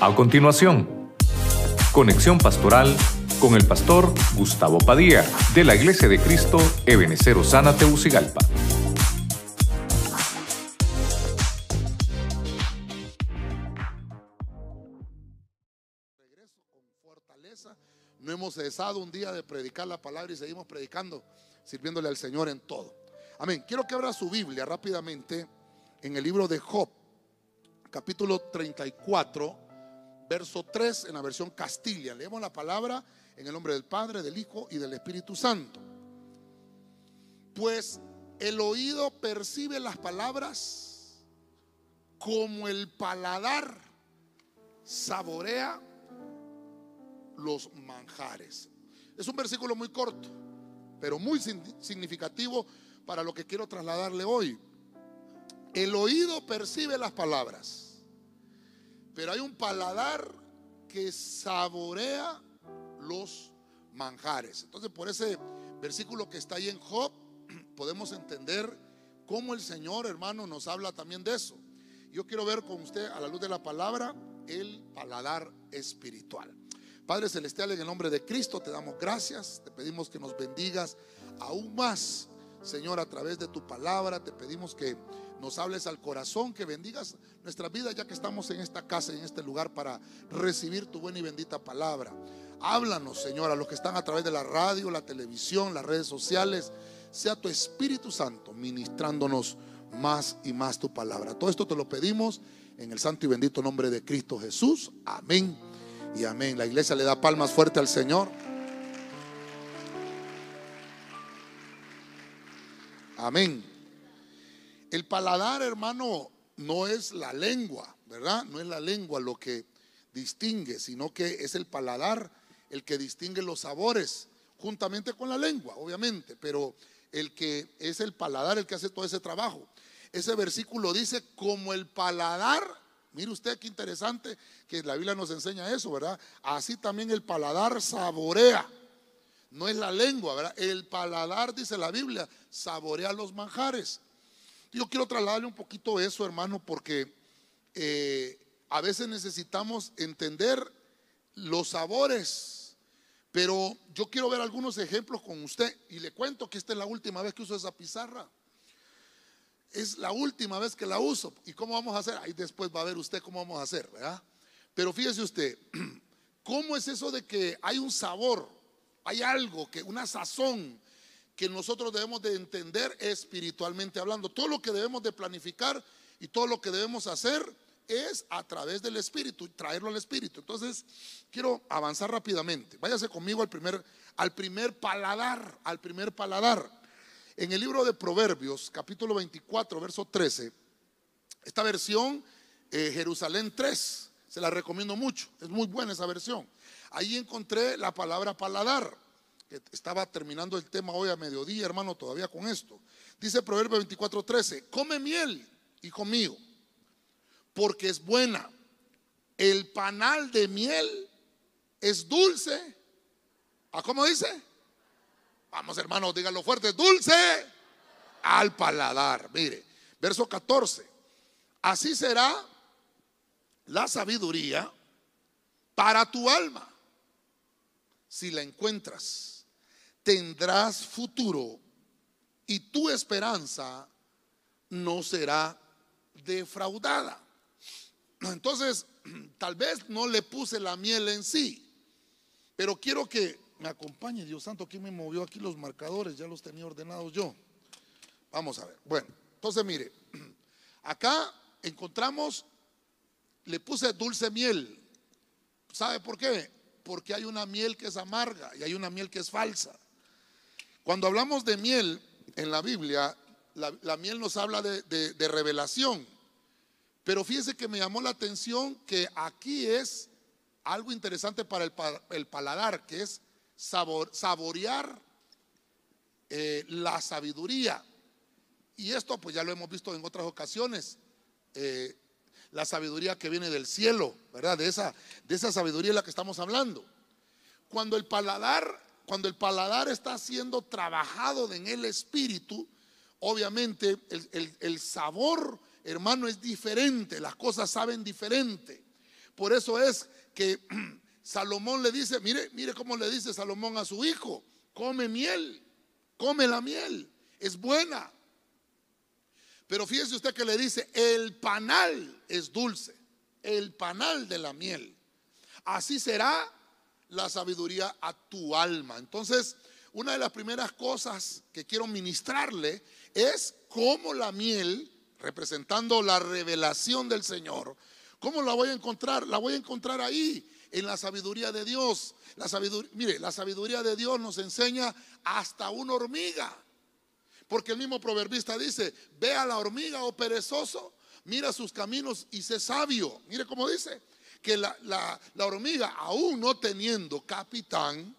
A continuación, conexión pastoral con el pastor Gustavo Padilla de la Iglesia de Cristo Ebenecer Osana Teucigalpa. regreso con fortaleza. No hemos cesado un día de predicar la palabra y seguimos predicando, sirviéndole al Señor en todo. Amén. Quiero que abra su Biblia rápidamente en el libro de Job, capítulo 34, verso 3 en la versión Castilla. Leemos la palabra en el nombre del Padre, del Hijo y del Espíritu Santo. Pues el oído percibe las palabras como el paladar saborea los manjares. Es un versículo muy corto, pero muy significativo para lo que quiero trasladarle hoy. El oído percibe las palabras, pero hay un paladar que saborea los manjares. Entonces, por ese versículo que está ahí en Job, podemos entender cómo el Señor, hermano, nos habla también de eso. Yo quiero ver con usted, a la luz de la palabra, el paladar espiritual. Padre Celestial, en el nombre de Cristo te damos gracias, te pedimos que nos bendigas aún más, Señor, a través de tu palabra, te pedimos que nos hables al corazón, que bendigas nuestra vida ya que estamos en esta casa, en este lugar para recibir tu buena y bendita palabra. Háblanos, Señor, a los que están a través de la radio, la televisión, las redes sociales. Sea tu Espíritu Santo ministrándonos más y más tu palabra. Todo esto te lo pedimos en el santo y bendito nombre de Cristo Jesús. Amén y amén. La iglesia le da palmas fuerte al Señor. Amén. El paladar, hermano, no es la lengua, ¿verdad? No es la lengua lo que distingue, sino que es el paladar el que distingue los sabores, juntamente con la lengua, obviamente, pero el que es el paladar el que hace todo ese trabajo. Ese versículo dice, como el paladar, mire usted qué interesante que la Biblia nos enseña eso, ¿verdad? Así también el paladar saborea. No es la lengua, ¿verdad? El paladar, dice la Biblia, saborea los manjares. Yo quiero trasladarle un poquito eso, hermano, porque eh, a veces necesitamos entender los sabores. Pero yo quiero ver algunos ejemplos con usted y le cuento que esta es la última vez que uso esa pizarra. Es la última vez que la uso. ¿Y cómo vamos a hacer? Ahí después va a ver usted cómo vamos a hacer, ¿verdad? Pero fíjese usted, ¿cómo es eso de que hay un sabor, hay algo, que una sazón que nosotros debemos de entender espiritualmente hablando? Todo lo que debemos de planificar y todo lo que debemos hacer es a través del Espíritu, traerlo al Espíritu. Entonces, quiero avanzar rápidamente. Váyase conmigo al primer, al primer paladar, al primer paladar. En el libro de Proverbios, capítulo 24, verso 13, esta versión, eh, Jerusalén 3, se la recomiendo mucho, es muy buena esa versión. Ahí encontré la palabra paladar, que estaba terminando el tema hoy a mediodía, hermano, todavía con esto. Dice Proverbios 24, 13, come miel, hijo mío porque es buena. El panal de miel es dulce. ¿A cómo dice? Vamos, hermanos, díganlo fuerte, dulce al paladar. Mire, verso 14. Así será la sabiduría para tu alma. Si la encuentras, tendrás futuro y tu esperanza no será defraudada. Entonces, tal vez no le puse la miel en sí, pero quiero que me acompañe, Dios santo, ¿quién me movió aquí los marcadores? Ya los tenía ordenados yo. Vamos a ver. Bueno, entonces mire, acá encontramos, le puse dulce miel. ¿Sabe por qué? Porque hay una miel que es amarga y hay una miel que es falsa. Cuando hablamos de miel en la Biblia, la, miel nos habla de revelación. Pero fíjese que me llamó la atención que aquí es algo interesante para el, paladar, que es saborear eh, la sabiduría. Y esto pues ya lo hemos visto en otras ocasiones. Eh, la sabiduría que viene del cielo, ¿verdad? De esa, de esa sabiduría es la que estamos hablando. Cuando el paladar, cuando el paladar está siendo trabajado en el espíritu, obviamente el, sabor hermano, es diferente, las cosas saben diferente. por eso es que Salomón le dice, mire, mire cómo le dice Salomón a su hijo, come miel, come la miel, es buena. Pero fíjese usted que le dice, el panal es dulce, el panal de la miel. Así será la sabiduría a tu alma. Entonces, una de las primeras cosas que quiero ministrarle es cómo la miel, representando la revelación del Señor, ¿cómo la voy a encontrar? La voy a encontrar ahí, en la sabiduría de Dios. La sabiduría, mire, la sabiduría de Dios nos enseña hasta una hormiga. Porque el mismo proverbista dice, ve a la hormiga, oh perezoso, mira sus caminos y sé sabio. Mire cómo dice, que la, la hormiga, aún no teniendo capitán,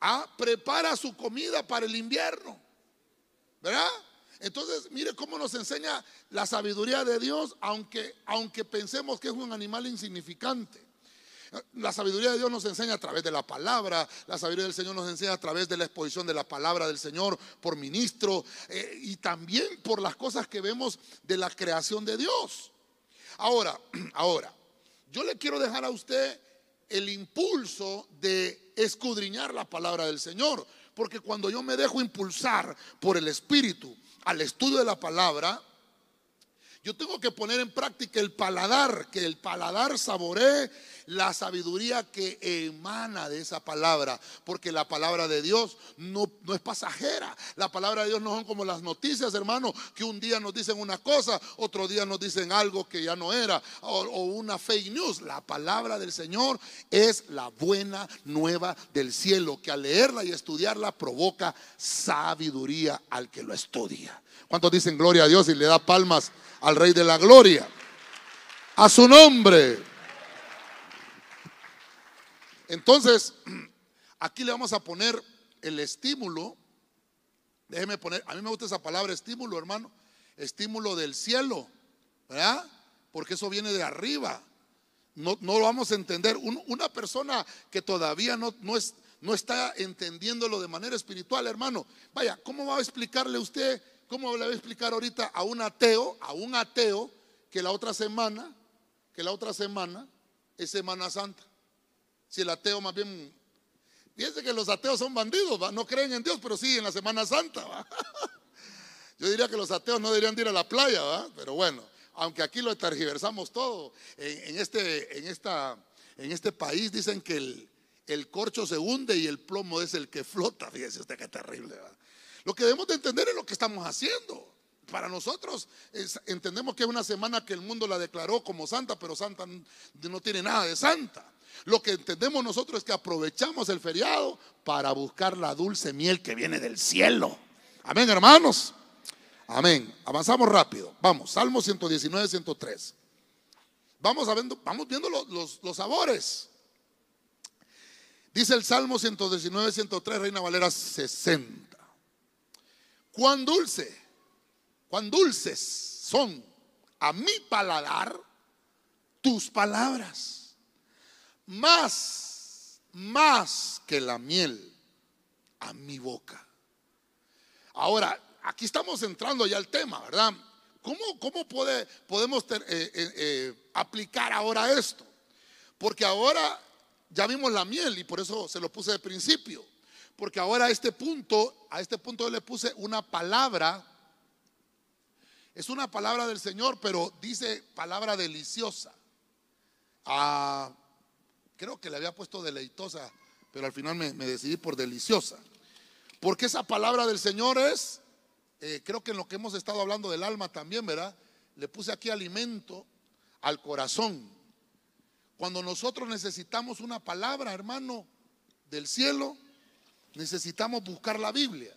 ah, prepara su comida para el invierno. ¿Verdad? Entonces, mire cómo nos enseña la sabiduría de Dios, aunque, aunque pensemos que es un animal insignificante. La sabiduría de Dios nos enseña a través de la palabra, la sabiduría del Señor nos enseña a través de la exposición de la palabra del Señor por ministro eh, y también por las cosas que vemos de la creación de Dios. Ahora, ahora, yo le quiero dejar a usted el impulso de escudriñar la palabra del Señor, porque cuando yo me dejo impulsar por el Espíritu al estudio de la palabra, yo tengo que poner en práctica el paladar, que el paladar saboree la sabiduría que emana de esa palabra, porque la palabra de Dios no, no es pasajera. La palabra de Dios no son como las noticias, hermano, que un día nos dicen una cosa, otro día nos dicen algo que ya no era, o, o una fake news. La palabra del Señor es la buena nueva del cielo, que al leerla y estudiarla provoca sabiduría al que lo estudia. ¿Cuántos dicen gloria a Dios y le da palmas al Rey de la Gloria? A su nombre. Entonces, aquí le vamos a poner el estímulo. Déjeme poner, a mí me gusta esa palabra estímulo, hermano. Estímulo del cielo, ¿verdad? Porque eso viene de arriba. No, no lo vamos a entender. una persona que todavía no, no, es, no está entendiéndolo de manera espiritual, hermano. Vaya, ¿cómo va a explicarle usted ¿Cómo le voy a explicar ahorita a un ateo, a un ateo, que la otra semana, que la otra semana es Semana Santa? Si el ateo más bien, fíjense que los ateos son bandidos, no creen en Dios, pero sí en la Semana Santa. Yo diría que los ateos no deberían ir a la playa, ¿va? pero bueno, aunque aquí lo tergiversamos todo, en, este, en, esta, en este país dicen que el, el corcho se hunde y el plomo es el que flota, fíjese usted qué terrible. ¿va? Lo que debemos de entender es lo que estamos haciendo. Para nosotros entendemos que es una semana que el mundo la declaró como santa, pero santa no tiene nada de santa. Lo que entendemos nosotros es que aprovechamos el feriado para buscar la dulce miel que viene del cielo. Amén, hermanos. Amén. Avanzamos rápido. Vamos, Salmo 119, 103. Vamos, viendo, vamos viendo los, los sabores. Dice el Salmo 119, 103, Reina Valera 60 cuán dulce, cuán dulces son a mi paladar tus palabras, más, más que la miel a mi boca. Ahora, aquí estamos entrando ya al tema, ¿verdad? ¿Cómo, cómo puede, podemos eh, eh, eh, aplicar ahora esto? Porque ahora ya vimos la miel y por eso se lo puse de principio. Porque ahora a este punto, a este punto yo le puse una palabra. Es una palabra del Señor, pero dice palabra deliciosa. Ah, creo que le había puesto deleitosa, pero al final me, decidí por deliciosa. Porque esa palabra del Señor es, eh, creo que en lo que hemos estado hablando del alma también, ¿verdad? Le puse aquí alimento al corazón. Cuando nosotros necesitamos una palabra, hermano, del cielo, necesitamos buscar la Biblia.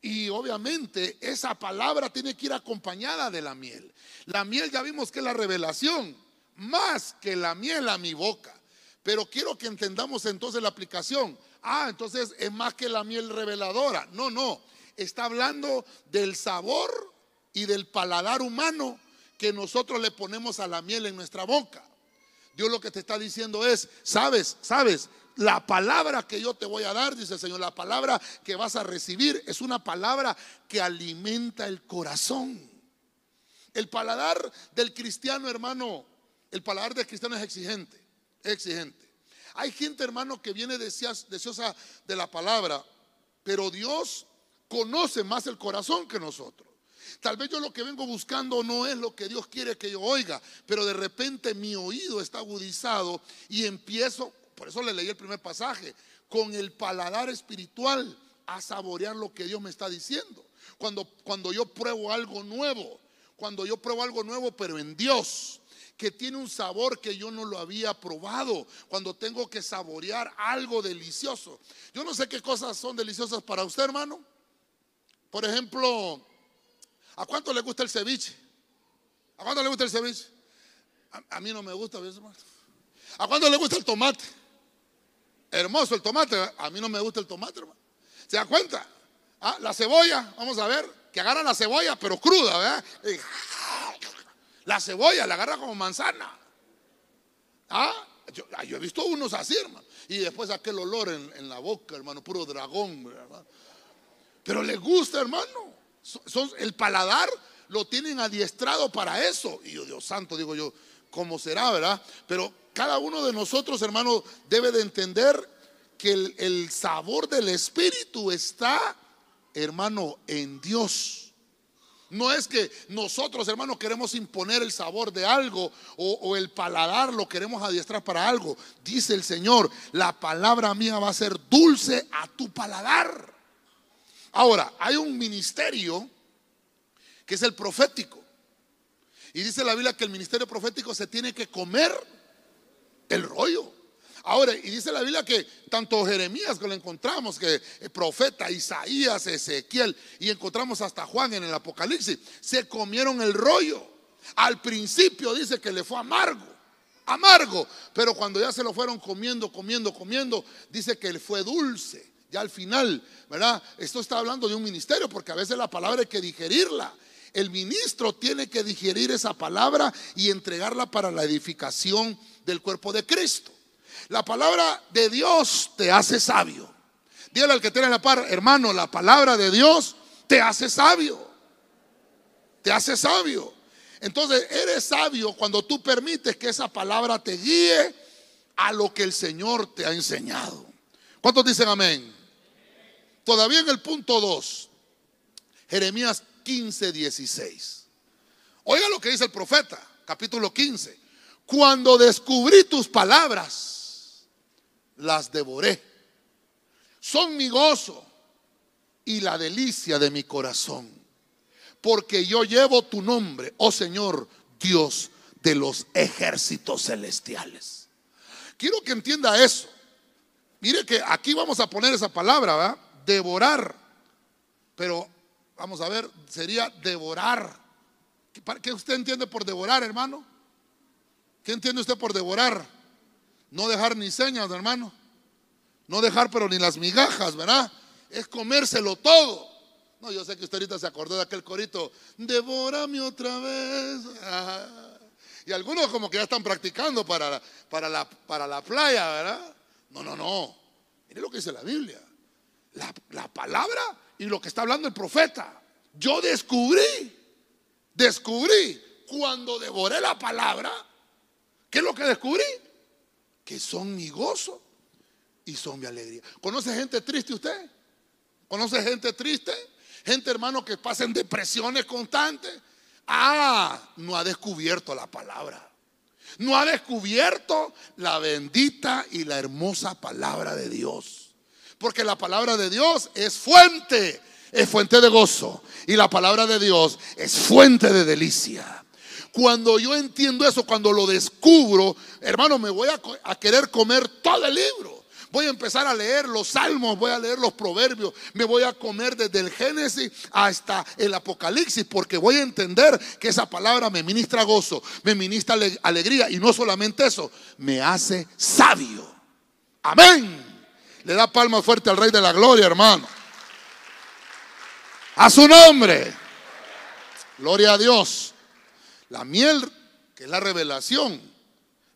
Y obviamente esa palabra tiene que ir acompañada de la miel. La miel ya vimos que es la revelación, más que la miel a mi boca. Pero quiero que entendamos entonces la aplicación. Ah, entonces es más que la miel reveladora. No, no. Está hablando del sabor y del paladar humano que nosotros le ponemos a la miel en nuestra boca. Dios lo que te está diciendo es, sabes, sabes, la palabra que yo te voy a dar, dice el Señor, la palabra que vas a recibir es una palabra que alimenta el corazón. El paladar del cristiano, hermano, el paladar del cristiano es exigente, exigente. Hay gente, hermano, que viene deseosa de la palabra, pero Dios conoce más el corazón que nosotros. Tal vez yo lo que vengo buscando no es lo que Dios quiere que yo oiga, pero de repente mi oído está agudizado y empiezo, por eso le leí el primer pasaje, con el paladar espiritual a saborear lo que Dios me está diciendo. Cuando, cuando yo pruebo algo nuevo, cuando yo pruebo algo nuevo, pero en Dios, que tiene un sabor que yo no lo había probado, cuando tengo que saborear algo delicioso. Yo no sé qué cosas son deliciosas para usted, hermano. Por ejemplo, ¿a cuánto le gusta el ceviche? ¿A cuánto le gusta el ceviche? A, mí no me gusta, hermano. ¿A cuánto le gusta el tomate? Hermoso el tomate, a mí no me gusta el tomate, hermano. ¿Se da cuenta? Ah, la cebolla, vamos a ver, que agarra la cebolla, pero cruda, ¿verdad? La cebolla la agarra como manzana. Ah, yo, he visto unos así, hermano. Y después aquel olor en, la boca, hermano, puro dragón, ¿verdad? Pero le gusta, hermano. Son, el paladar lo tienen adiestrado para eso. Y yo, Dios santo, digo yo, ¿cómo será, verdad? Pero cada uno de nosotros, hermano, debe de entender que el, el sabor del Espíritu está, hermano, en Dios. No es que nosotros, hermanos, queremos imponer el sabor de algo o, el paladar lo queremos adiestrar para algo. Dice el Señor, la palabra mía va a ser dulce a tu paladar. Ahora, hay un ministerio que es el profético. Y dice la Biblia que el ministerio profético se tiene que comer el rollo. Ahora, y dice la Biblia que tanto Jeremías que lo encontramos, que el profeta Isaías, Ezequiel, y encontramos hasta Juan en el Apocalipsis, se comieron el rollo. Al principio dice que le fue amargo, amargo, pero cuando ya se lo fueron comiendo, comiendo, comiendo, dice que le fue dulce. Ya al final, ¿verdad? Esto está hablando de un ministerio, porque a veces la palabra hay que digerirla. El ministro tiene que digerir esa palabra y entregarla para la edificación del cuerpo de Cristo. La palabra de Dios te hace sabio. Dígale al que tiene la par, hermano, la palabra de Dios te hace sabio. Te hace sabio. Entonces, eres sabio cuando tú permites que esa palabra te guíe a lo que el Señor te ha enseñado. ¿Cuántos dicen amén? Todavía en el punto 2, Jeremías 15, 16. Oiga lo que dice el profeta, capítulo 15. Cuando descubrí tus palabras, las devoré. Son mi gozo y la delicia de mi corazón, porque yo llevo tu nombre, oh Señor, Dios de los ejércitos celestiales. Quiero que entienda eso. Mire que aquí vamos a poner esa palabra. Devorar. Pero vamos a ver, sería devorar. ¿Qué usted entiende por devorar, hermano? ¿Qué entiende usted por devorar? No dejar ni señas, hermano. No dejar, pero ni las migajas, ¿verdad? Es comérselo todo. No, yo sé que usted ahorita se acordó de aquel corito, devórame otra vez. Y algunos como que ya están practicando para, para, la, para la playa, ¿verdad? No, no, no. Mire lo que dice la Biblia. La, la palabra y lo que está hablando el profeta. Yo descubrí, descubrí cuando devoré la palabra, ¿qué es lo que descubrí? Que son mi gozo y son mi alegría. ¿Conoce gente triste usted? ¿Conoce gente triste? Gente, hermano, que pasa en depresiones constantes. Ah, no ha descubierto la palabra. No ha descubierto la bendita y la hermosa palabra de Dios. Porque la palabra de Dios es fuente, es fuente de gozo. Y la palabra de Dios es fuente de delicia. Cuando yo entiendo eso, cuando lo descubro, hermano, me voy a, querer comer todo el libro. Voy a empezar a leer los salmos, voy a leer los proverbios, me voy a comer desde el Génesis hasta el Apocalipsis, porque voy a entender que esa palabra me ministra gozo, me ministra alegría y no solamente eso, me hace sabio. Amén. Le da palma fuerte al Rey de la Gloria, hermano. A su nombre. Gloria a Dios. La miel, que es la revelación,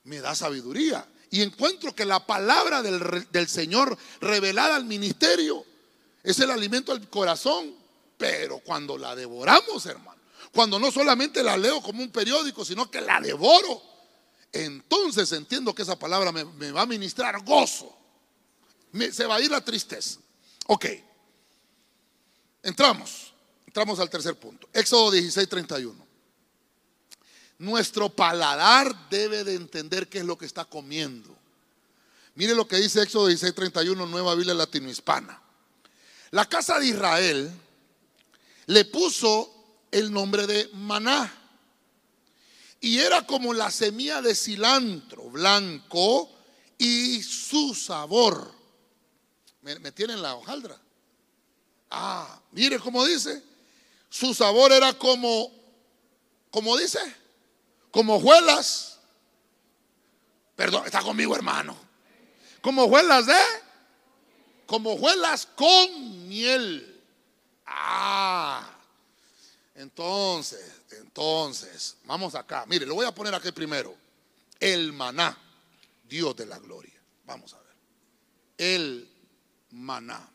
me da sabiduría. Y encuentro que la palabra del, Señor revelada al ministerio es el alimento al corazón. Pero cuando la devoramos, hermano, cuando no solamente la leo como un periódico, sino que la devoro, entonces entiendo que esa palabra me, me va a ministrar gozo. Me- se va a ir la tristeza. Ok. Entramos. Entramos al tercer punto. Éxodo 16, 31. Nuestro paladar debe de entender qué es lo que está comiendo. Mire lo que dice Éxodo 16, 31, Nueva Biblia Latinohispana. La casa de Israel le puso el nombre de maná. Y era como la semilla de cilantro blanco y su sabor. ¿Me, me tienen la hojaldra? Ah, mire cómo dice. Su sabor era como, como dice, como hojuelas. Perdón, está conmigo hermano. Como hojuelas de, como hojuelas con miel. Ah, entonces, entonces, vamos acá. Mire, lo voy a poner aquí primero. El maná, Dios de la gloria. Vamos a ver. El maná.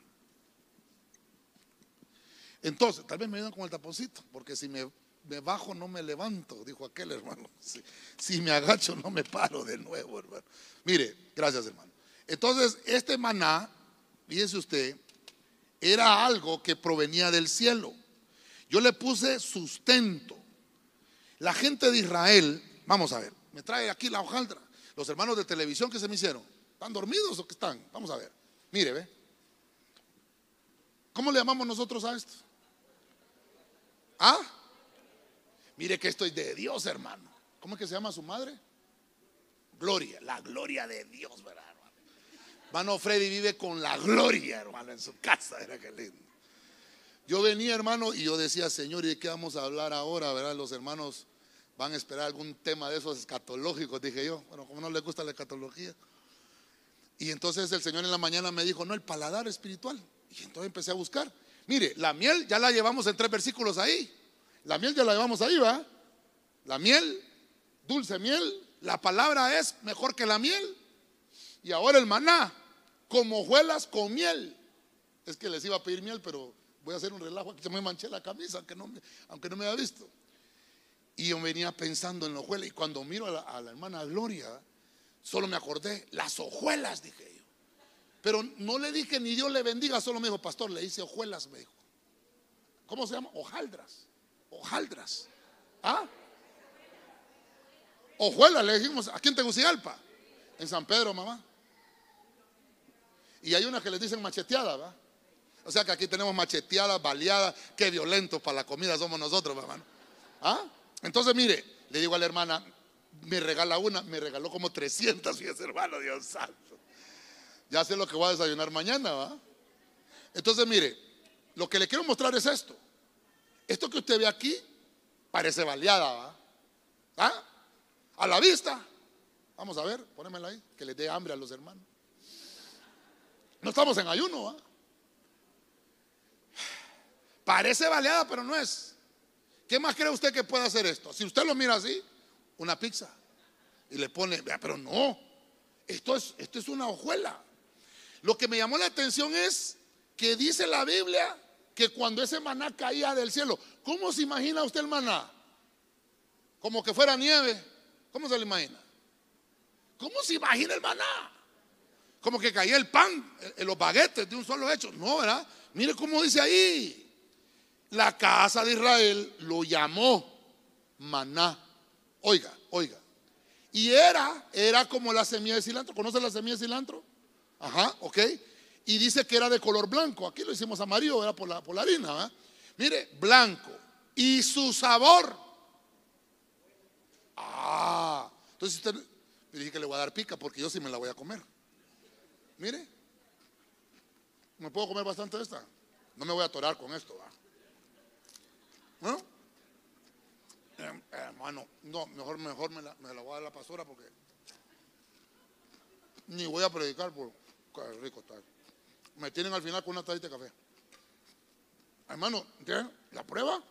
Entonces, tal vez me ayudan con el taponcito, porque si me, me bajo no me levanto, dijo aquel hermano. Si, me agacho no me paro de nuevo, hermano. Mire, gracias hermano. Entonces, este maná, fíjese usted, era algo que provenía del cielo. Yo le puse sustento. La gente de Israel, vamos a ver, me trae aquí la hojaldra. Los hermanos de televisión que se me hicieron, ¿están dormidos o qué están? Vamos a ver. Mire, ve. ¿Cómo le llamamos nosotros a esto? ¿Ah? Mire que esto es de Dios, hermano. ¿Cómo es que se llama su madre? Gloria, la gloria de Dios, ¿verdad, hermano? Hermano Freddy vive con la gloria, hermano, en su casa, era que lindo. Yo venía, hermano, y yo decía, Señor, ¿y de qué vamos a hablar ahora? ¿Verdad? Los hermanos van a esperar algún tema de esos escatológicos, dije yo. Bueno, como no les gusta la escatología. Y entonces el Señor en la mañana me dijo, no, el paladar espiritual. Y entonces empecé a buscar. Mire, la miel ya la llevamos en tres versículos ahí. La miel ya la llevamos ahí, ¿va? La miel, dulce miel, la palabra es mejor que la miel. Y ahora el maná, como hojuelas con miel. Es que les iba a pedir miel, pero voy a hacer un relajo aquí. Se me manché la camisa, aunque no me, aunque había visto. Y yo venía pensando en la hojuela. Y cuando miro a la, a la hermana Gloria, solo me acordé, las hojuelas, dije yo. Pero no le dije ni Dios le bendiga, solo me dijo, pastor, le hice hojuelas, me dijo. ¿Cómo se llama? Hojaldras. Hojaldras. ¿Ah? Hojuelas, le dijimos, aquí en Tegucigalpa, en San Pedro, mamá. Y hay unas que les dicen macheteada, ¿va? O sea que aquí tenemos macheteadas, baleadas, qué violentos para la comida somos nosotros, hermano. ¿Ah? Entonces, mire, le digo a la hermana, me regala una, me regaló como 300, fíjese, hermano, Dios santo. Ya sé lo que voy a desayunar mañana, ¿va? Entonces, mire, lo que le quiero mostrar es esto. Esto que usted ve aquí parece baleada. ¿Ah? A la vista. Vamos a ver, ponémela ahí, que les dé hambre a los hermanos. No estamos en ayuno, ¿va? Parece baleada, pero no es. ¿Qué más cree usted que puede hacer esto? Si usted lo mira así, una pizza. Y le pone, pero no. Esto es, esto es una hojuela. Lo que me llamó la atención es que dice la Biblia que cuando ese maná caía del cielo, ¿cómo se imagina usted el maná? Como que fuera nieve. ¿Cómo se lo imagina? ¿Cómo se imagina el maná? Como que caía el pan, en los baguetes de un solo hecho. No, ¿verdad? Mire cómo dice ahí. La casa de Israel lo llamó maná. Oiga, oiga. Y era, era como la semilla de cilantro. ¿Conoce la semilla de cilantro? Ajá, ok. Y dice que era de color blanco. Aquí lo hicimos amarillo, era por la, por la harina. ¿verdad? Mire, blanco. Y su sabor. Ah, entonces usted le dije que le voy a dar pica porque yo sí me la voy a comer. Mire, me puedo comer bastante de esta. No me voy a atorar con esto. ¿va? ¿No? Eh, hermano, no, mejor, mejor me la, me la voy a dar la pastora porque ni voy a predicar por qué rico está. Me tienen al final con una tallita de café. Hermano. ¿La prueba?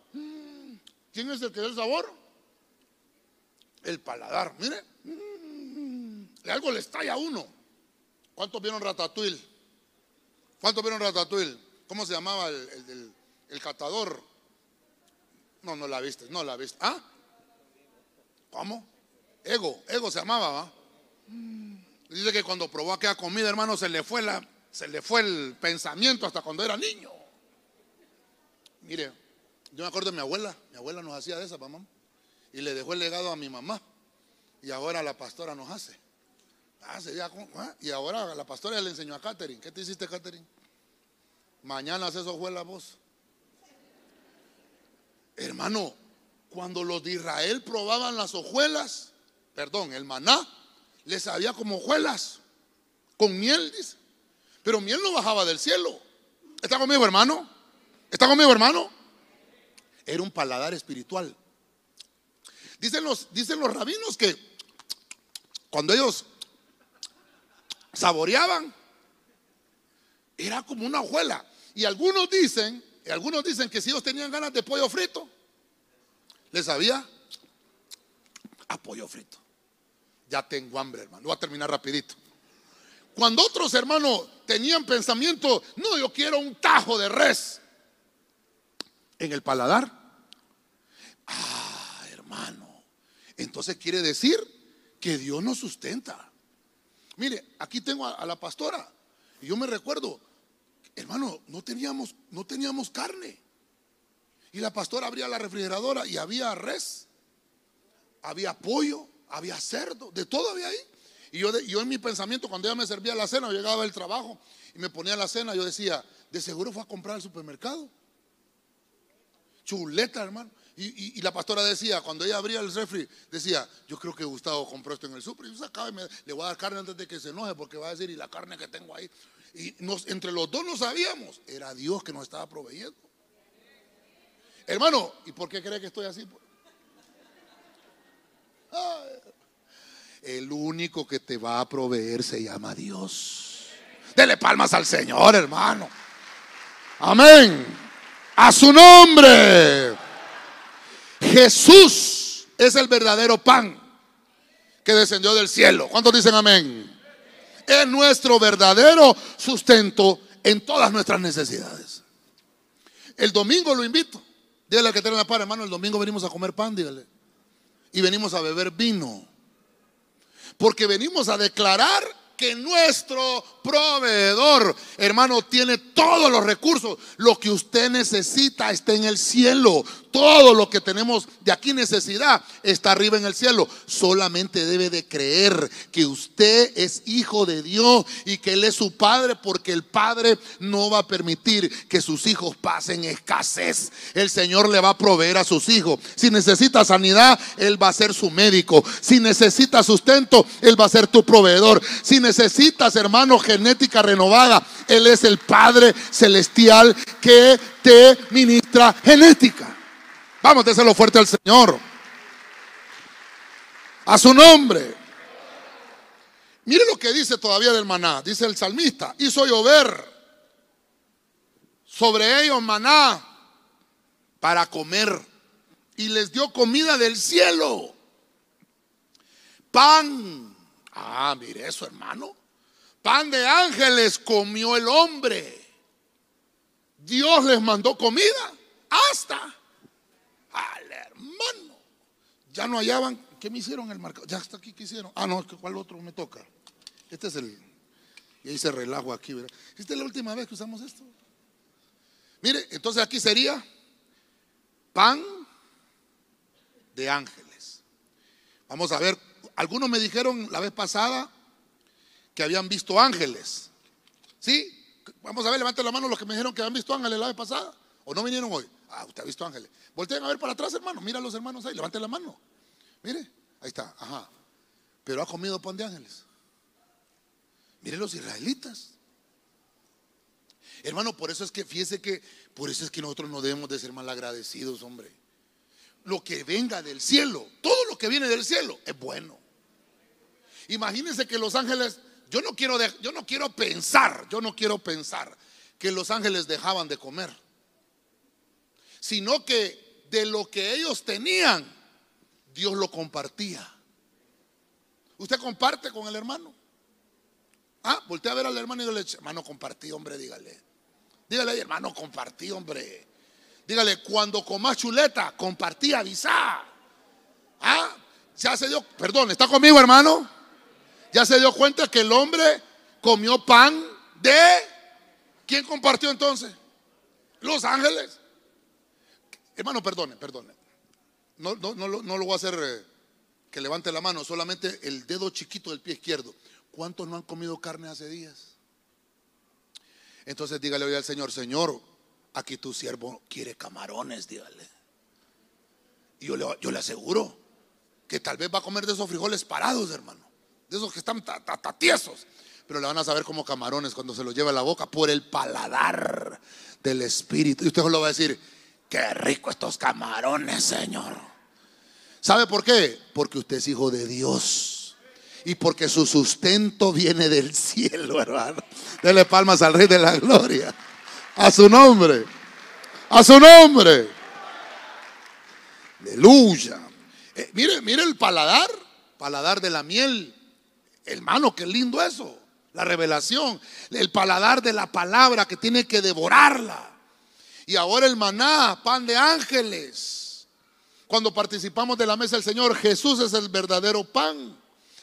¿Quién es el que da el sabor? El paladar, mire. Algo le estalla a uno. ¿Cuántos vieron Ratatouille? ¿Cuántos vieron Ratatouille? ¿Cómo se llamaba el, el, el- el catador? No, no la viste, no la viste. ¿Ah? ¿Cómo? Ego, Ego se llamaba, ¿va? Dice que cuando probó aquella comida, hermano, se le fue la, se le fue el pensamiento hasta cuando era niño. Mire, yo me acuerdo de mi abuela, mi abuela nos hacía de esa, mamá, y le dejó el legado a mi mamá, y ahora la pastora nos hace. Ah, ah, y ahora la pastora le enseñó a Catherine. ¿Qué te hiciste, Catherine? Mañana haces la voz. Hermano, cuando los de Israel probaban las hojuelas, perdón, el maná, les sabía como hojuelas, con miel, dice. Pero miel no bajaba del cielo. ¿Está conmigo, hermano? ¿Está conmigo, hermano? Era un paladar espiritual. Dicen los, dicen los rabinos que cuando ellos saboreaban, era como una hojuela. Y algunos dicen, algunos dicen que si ellos tenían ganas de pollo frito, les sabía a pollo frito. Ya tengo hambre, hermano. Voy a terminar rapidito. Cuando otros hermanos tenían pensamiento, no, yo quiero un tajo de res en el paladar. Ah, hermano. Entonces quiere decir que Dios nos sustenta. Mire, aquí tengo a, la pastora. Y yo me recuerdo, hermano, no teníamos, no teníamos carne. Y la pastora abría la refrigeradora y había res, había pollo, había cerdo, de todo había ahí. Y yo, yo en mi pensamiento, cuando ella me servía la cena, yo llegaba del trabajo y me ponía la cena, yo decía, de seguro fue a comprar al supermercado. Chuleta, hermano. Y, la pastora decía, cuando ella abría el refri, decía, yo creo que Gustavo compró esto en el super. Y yo sacaba y le voy a dar carne antes de que se enoje, porque va a decir, y la carne que tengo ahí. Y nos, entre los dos no sabíamos, era Dios que nos estaba proveyendo. Hermano, ¿y por qué cree que estoy así? El único que te va a proveer se llama Dios. Dele palmas al Señor, hermano. Amén. A su nombre. Jesús es el verdadero pan que descendió del cielo. ¿Cuántos dicen amén? Es nuestro verdadero sustento en todas nuestras necesidades. El domingo lo invito. Dígale al que tiene la par, hermano, el domingo venimos a comer pan, dígale. Y venimos a beber vino. Porque venimos a declarar que nuestro proveedor, hermano, tiene todos los recursos. Lo que usted necesita está en el cielo. Todo lo que tenemos de aquí necesidad está arriba en el cielo. Solamente debe de creer que usted es hijo de Dios y que Él es su padre porque el padre no va a permitir que sus hijos pasen escasez. El Señor le va a proveer a sus hijos. Si necesita sanidad, Él va a ser su médico. Si necesita sustento, Él va a ser tu proveedor. Si necesitas, hermano, genética renovada, Él es el Padre celestial que te ministra genética. Vamos, déselo fuerte al Señor. A su nombre. Mire lo que dice todavía del maná. Dice el salmista, hizo llover sobre ellos maná para comer y les dio comida del cielo. Pan. Ah, mire eso, hermano. Pan de ángeles comió el hombre. Dios les mandó comida hasta al hermano. Ya no hallaban. ¿Qué me hicieron el marcador? Ya está aquí, ¿qué hicieron? Ah, no, ¿cuál otro me toca? Este es el. Y ahí se relajo aquí, ¿verdad? Esta es la última vez que usamos esto. Mire, entonces aquí sería pan de ángeles. Vamos a ver, algunos me dijeron la vez pasada habían visto ángeles. ¿Sí? Vamos a ver, levanten la mano los que me dijeron que habían visto ángeles la vez pasada. ¿O no vinieron hoy? Ah, usted ha visto ángeles. Volteen a ver para atrás, hermano. Mira a los hermanos ahí. Levanten la mano. Mire, ahí está. Ajá. Pero ha comido pan de ángeles. Mire los israelitas. Hermano, por eso es que fíjese que, por eso es que nosotros no debemos de ser mal agradecidos, hombre. Lo que venga del cielo, todo lo que viene del cielo es bueno. Imagínense que los ángeles, yo no quiero, yo no quiero pensar, yo no quiero pensar que los ángeles dejaban de comer sino que de lo que ellos tenían, Dios lo compartía. ¿Usted comparte con el hermano? Ah, voltea a ver al hermano y dígale, hermano, compartí, hombre, dígale. Dígale, hermano, compartí, hombre. Dígale, cuando comas chuleta, compartí, avisa. Ah, Ya se dio, perdón, ¿está conmigo, hermano? Ya se dio cuenta que el hombre comió pan de... ¿Quién compartió entonces? Los ángeles. Hermano, perdone, perdone. No, no, no, lo- no lo voy a hacer eh, que levante la mano, solamente el dedo chiquito del pie izquierdo. ¿Cuántos no han comido carne hace días? Entonces dígale hoy al Señor, Señor, aquí tu siervo quiere camarones, dígale. Y yo le, yo le aseguro que tal vez va a comer de esos frijoles parados, hermano. De esos que están ta- ta- ta- tiesos. Pero le van a saber como camarones cuando se los lleva a la boca por el paladar del Espíritu. Y usted lo va a decir, qué rico estos camarones, Señor. ¿Sabe por qué? Porque usted es hijo de Dios. Y porque su sustento viene del cielo, hermano. Dele palmas al Rey de la Gloria. A su nombre. A su nombre. Aleluya. Eh, mire, mire el paladar. Paladar de la miel. Hermano, qué lindo eso. La revelación. El paladar de la palabra que tiene que devorarla. Y ahora el maná, pan de ángeles. Cuando participamos de la mesa del Señor, Jesús es el verdadero pan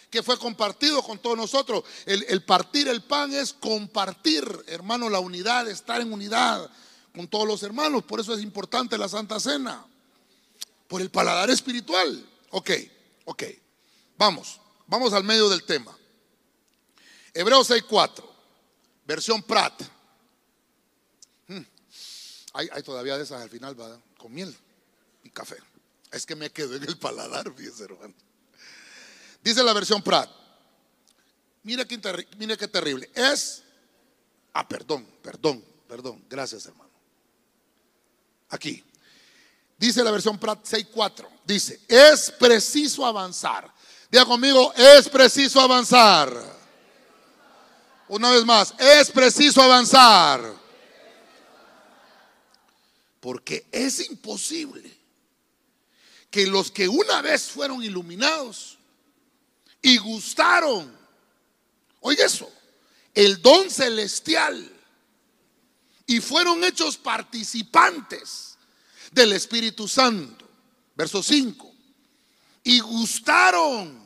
que fue compartido con todos nosotros. El, el partir el pan es compartir, hermano, la unidad, estar en unidad con todos los hermanos. Por eso es importante la Santa Cena. Por el paladar espiritual. Ok, ok. Vamos, vamos al medio del tema. Hebreos 6.4, versión Prat. Hmm. Hay, todavía de esas al final, ¿verdad? Con miel y café. Es que me quedo en el paladar, fíjese, hermano. Dice la versión Prat. Mira qué, terri- mira qué terrible. Es. Ah, perdón, perdón, perdón. Gracias, hermano. Aquí. Dice la versión Prat 6.4. Dice: Es preciso avanzar. Diga conmigo: Es preciso avanzar. Una vez más: Es preciso avanzar. Porque es imposible que los que una vez fueron iluminados y gustaron, oiga eso, el don celestial y fueron hechos participantes del Espíritu Santo, verso 5, y gustaron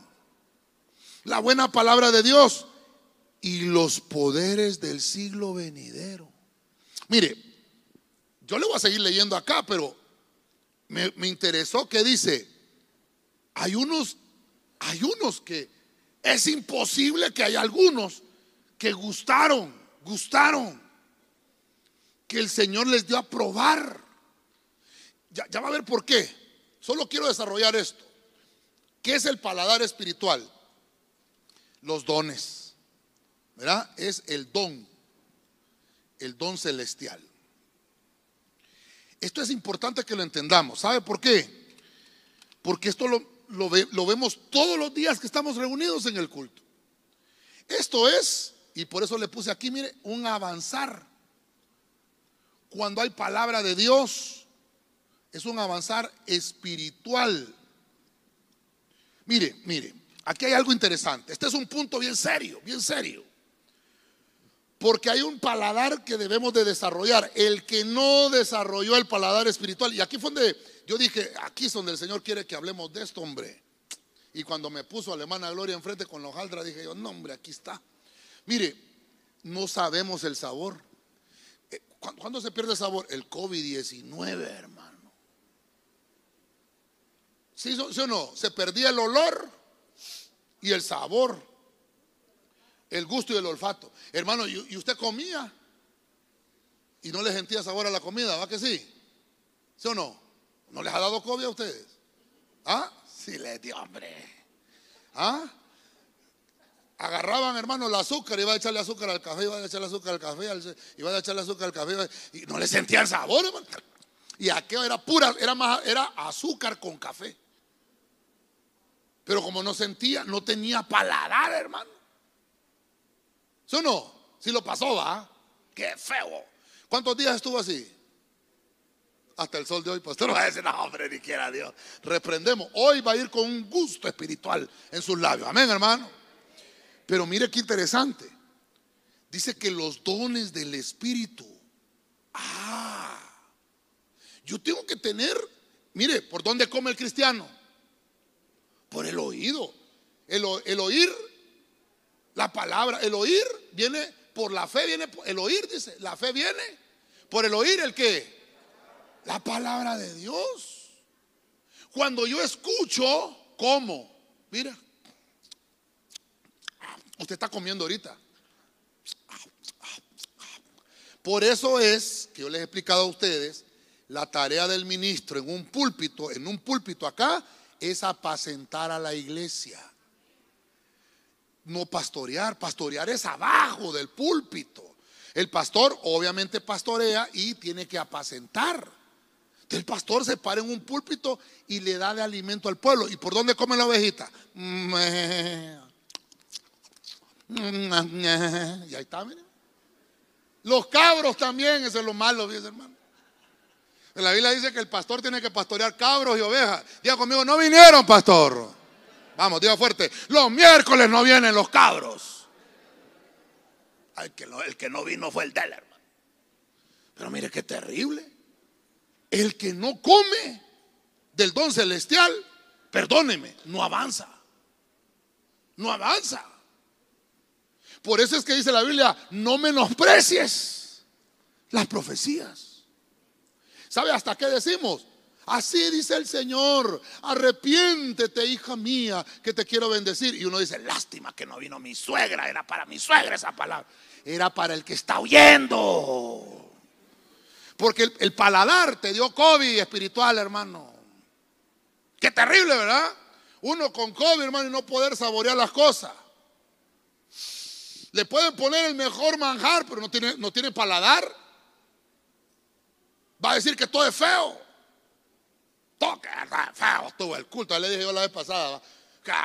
la buena palabra de Dios y los poderes del siglo venidero. Mire, yo le voy a seguir leyendo acá, pero me, interesó que dice, hay unos, hay unos que es imposible que hay algunos que gustaron, gustaron, que el Señor les dio a probar. Ya, ya va a ver por qué. Solo quiero desarrollar esto. ¿Qué es el paladar espiritual? Los dones. Es el don. El don celestial. Esto es importante que lo entendamos. ¿Sabe por qué? Porque esto lo, lo vemos todos los días que estamos reunidos en el culto. Esto es, y por eso le puse aquí, mire, un avanzar. Cuando hay palabra de Dios, es un avanzar espiritual. Mire, mire, aquí hay algo interesante. Este es un punto bien serio, bien serio. Porque hay un paladar que debemos de desarrollar. El que no desarrolló el paladar espiritual. Y aquí fue donde yo dije, aquí es donde el Señor quiere que hablemos de esto, hombre. Y cuando me puso Alemana Gloria enfrente con la hojaldra, dije yo, no, hombre, aquí está. Mire, no sabemos el sabor. Eh, ¿cu- ¿Cuándo se pierde el sabor? El COVID-19, hermano. ¿Sí, sí o no? Se perdía el olor y el sabor el gusto y el olfato. Hermano, y, usted comía y no le sentía sabor a la comida, ¿va que sí? ¿Sí o no? ¿No les ha dado COVID a ustedes? ¿Ah? Sí les dio, hombre. ¿Ah? Agarraban, hermano, el azúcar, iba a echarle azúcar al café, iba a echarle azúcar al café, iba a echarle azúcar al café, y no le sentían sabor, hermano. Y aquello era pura, era más, era azúcar con café. Pero como no sentía, no tenía paladar, hermano. ¿Sí o no? Si lo pasó, va. Qué feo. ¿Cuántos días estuvo así? Hasta el sol de hoy, pastor. Va a decir, no, hombre, ni quiera Dios. Reprendemos. Hoy va a ir con un gusto espiritual en sus labios. Amén, hermano. Pero mire qué interesante. Dice que los dones del Espíritu. Ah. Yo tengo que tener. Mire, ¿por dónde come el cristiano? Por el oído. El, el oír la palabra, el oír viene por la fe, viene por el oír, dice. La fe viene por el oír, ¿el qué? La palabra de Dios. Cuando yo escucho, ¿cómo? Mira, usted está comiendo ahorita. Por eso es que yo les he explicado a ustedes, la tarea del ministro en un púlpito, en un púlpito acá, es apacentar a la iglesia. No pastorear, pastorear es abajo del púlpito. El pastor obviamente pastorea y tiene que apacentar. El pastor se para en un púlpito y le da de alimento al pueblo. ¿Y por dónde come la ovejita? Y ahí está, miren. Los cabros también, eso es lo malo, dice hermano. La Biblia dice que el pastor tiene que pastorear cabros y ovejas. Diga conmigo, no vinieron, pastor. Vamos, diga fuerte. Los miércoles no vienen los cabros. El que, no, el que no vino fue el del hermano. Pero mire qué terrible. El que no come del don celestial, perdóneme, no avanza. No avanza. Por eso es que dice la Biblia, no menosprecies las profecías. ¿Sabe hasta qué decimos? Así dice el Señor, arrepiéntete, hija mía, que te quiero bendecir. Y uno dice, lástima que no vino mi suegra, era para mi suegra esa palabra. Era para el que está huyendo. Porque el, paladar te dio COVID espiritual, hermano. Qué terrible, ¿verdad? Uno con COVID, hermano, y no poder saborear las cosas. Le pueden poner el mejor manjar, pero no tiene, no tiene paladar. Va a decir que todo es feo. Todo que feo estuvo el culto. Le dije yo la vez pasada,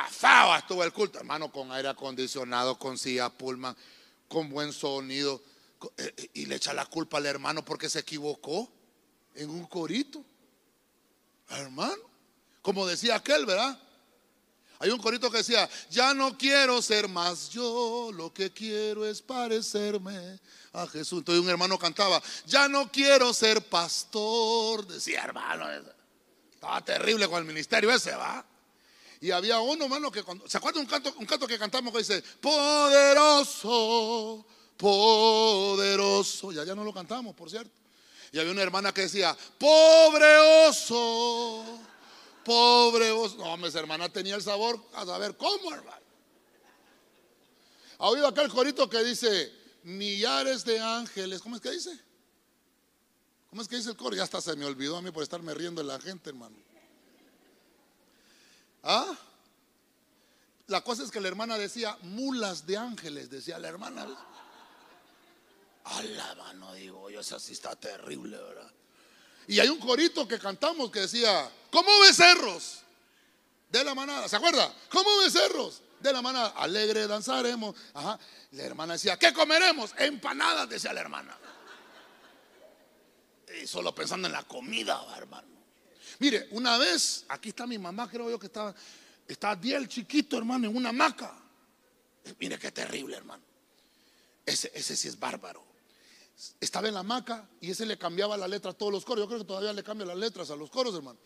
feo estuvo el culto. Hermano, con aire acondicionado, con silla Pullman, con buen sonido. Eh, eh, y le echa la culpa al hermano porque se equivocó en un corito. Hermano, como decía aquel, ¿verdad? Hay un corito que decía, ya no quiero ser más yo, lo que quiero es parecerme a Jesús. Entonces un hermano cantaba, ya no quiero ser pastor. Decía, hermano, estaba terrible con el ministerio ese, va. Y había uno, hermano, que cuando, ¿se acuerdan un canto, un canto que cantamos que dice, poderoso, poderoso? Ya, ya no lo cantamos, por cierto. Y había una hermana que decía, pobre oso pobre vos. No, mis hermanas tenía el sabor a saber cómo, hermano. ¿Ha oído acá el corito que dice millares de ángeles? ¿Cómo es que dice? ¿Cómo es que dice el coro? Ya hasta se me olvidó a mí por estarme riendo de la gente, hermano. ¿Ah? La cosa es que la hermana decía mulas de ángeles, decía la hermana. A la digo yo, esa sí está terrible, ¿verdad? Y hay un corito que cantamos que decía, ¿cómo becerros? De la manada, ¿se acuerda? ¿Cómo becerros? De la manada, alegre danzaremos. La hermana decía, ¿qué comeremos? Empanadas, decía la hermana. Y solo pensando en la comida, hermano. Mire, una vez, aquí está mi mamá, creo yo que estaba, está Diel chiquito, hermano, en una hamaca. Mire qué terrible, hermano. Ese, ese sí es bárbaro estaba en la hamaca y ese le cambiaba la letra a todos los coros. Yo creo que todavía le cambia las letras a los coros, hermano.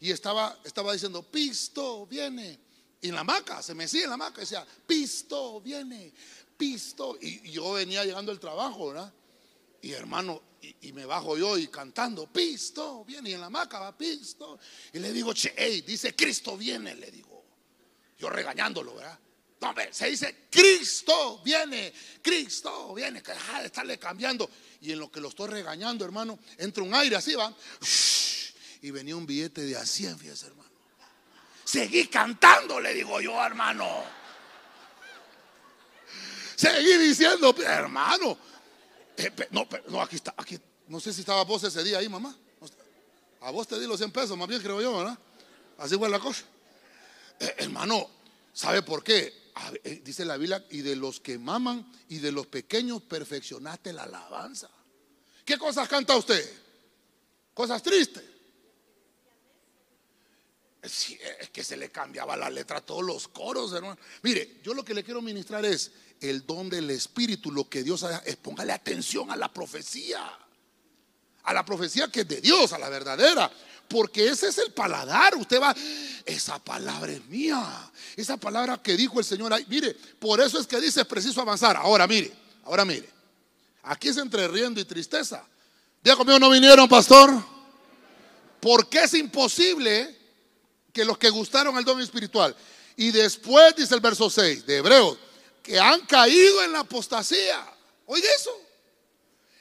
Y estaba, estaba diciendo, pisto, viene. Y en la hamaca, se me decía en la hamaca, decía, pisto, viene, pisto. Y, yo venía llegando al trabajo, ¿verdad? Y hermano, y, me bajo yo y cantando, pisto, viene. Y en la hamaca va, pisto. Y le digo, che, hey, dice, Cristo viene, le digo. Yo regañándolo, ¿verdad? No, se dice Cristo viene, Cristo viene, que deja de estarle cambiando. Y en lo que lo estoy regañando, hermano, entra un aire así, va. Y venía un billete de a 100, fíjese, hermano. Seguí cantando, le digo yo, hermano. Seguí diciendo, hermano. Eh, no, no, aquí está, aquí. No sé si estaba vos ese día ahí, mamá. A vos te di los 100 pesos, más bien creo yo, ¿verdad? Así fue la cosa. Eh, hermano, ¿sabe por qué? Eh, dice la Biblia, y de los que maman y de los pequeños perfeccionaste la alabanza. ¿Qué cosas canta usted? Cosas tristes. Es que se le cambiaba la letra a todos los coros, hermano. Mire, yo lo que le quiero ministrar es el don del Espíritu, lo que Dios hace, es póngale atención a la profecía. A la profecía que es de Dios, a la verdadera. Porque ese es el paladar. Usted va, esa palabra es mía. Esa palabra que dijo el Señor ahí. Mire, por eso es que dice es preciso avanzar. Ahora mire, ahora mire. Aquí es entre riendo y tristeza. Día conmigo no vinieron, pastor. Porque es imposible que los que gustaron el don espiritual. Y después dice el verso 6 de Hebreos, que han caído en la apostasía. Oiga eso.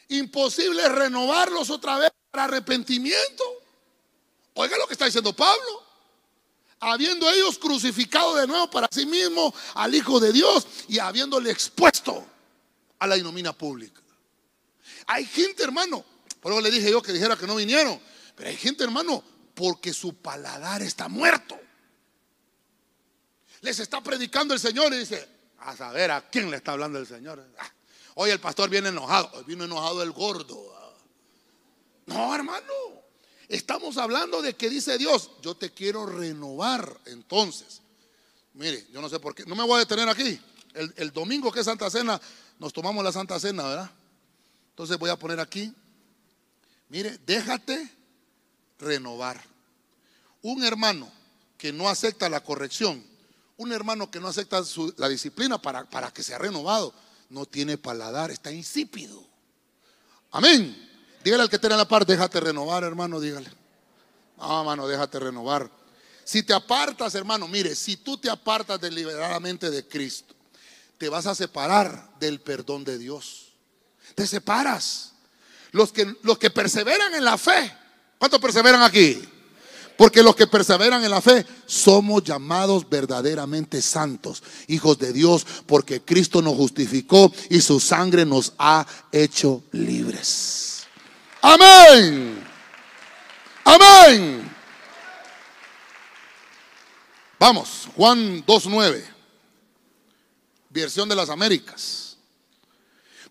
Imposible renovarlos otra vez para arrepentimiento. Oiga lo que está diciendo Pablo. Habiendo ellos crucificado de nuevo para sí mismo al Hijo de Dios y habiéndole expuesto a la inomina pública. Hay gente, hermano, por eso le dije yo que dijera que no vinieron, pero hay gente, hermano, porque su paladar está muerto. Les está predicando el Señor y dice, a saber a quién le está hablando el Señor. Ah, hoy el pastor viene enojado, vino enojado el gordo. No, hermano, estamos hablando de que dice Dios, yo te quiero renovar entonces. Mire, yo no sé por qué, no me voy a detener aquí. El, el domingo que es Santa Cena, nos tomamos la Santa Cena, ¿verdad? Entonces voy a poner aquí, mire, déjate renovar. Un hermano que no acepta la corrección, un hermano que no acepta la disciplina para, para que sea renovado, no tiene paladar, está insípido. Amén. Dígale al que tiene la par, déjate renovar, hermano, dígale. No, hermano, déjate renovar. Si te apartas, hermano, mire, si tú te apartas deliberadamente de Cristo, te vas a separar del perdón de Dios. Te separas. Los que, los que perseveran en la fe, ¿cuántos perseveran aquí? Porque los que perseveran en la fe somos llamados verdaderamente santos, hijos de Dios, porque Cristo nos justificó y su sangre nos ha hecho libres. Amén. Amén. Vamos, Juan 2.9, versión de las Américas.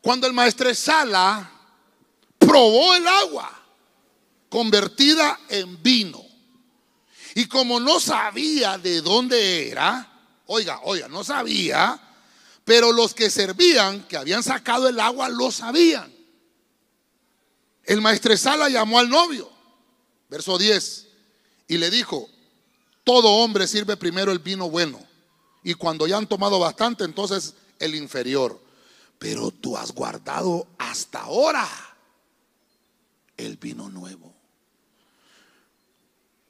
Cuando el maestro Sala probó el agua convertida en vino y como no sabía de dónde era, oiga, oiga, no sabía, pero los que servían, que habían sacado el agua, lo sabían. El maestresala llamó al novio, verso 10, y le dijo, todo hombre sirve primero el vino bueno, y cuando ya han tomado bastante, entonces el inferior. Pero tú has guardado hasta ahora el vino nuevo.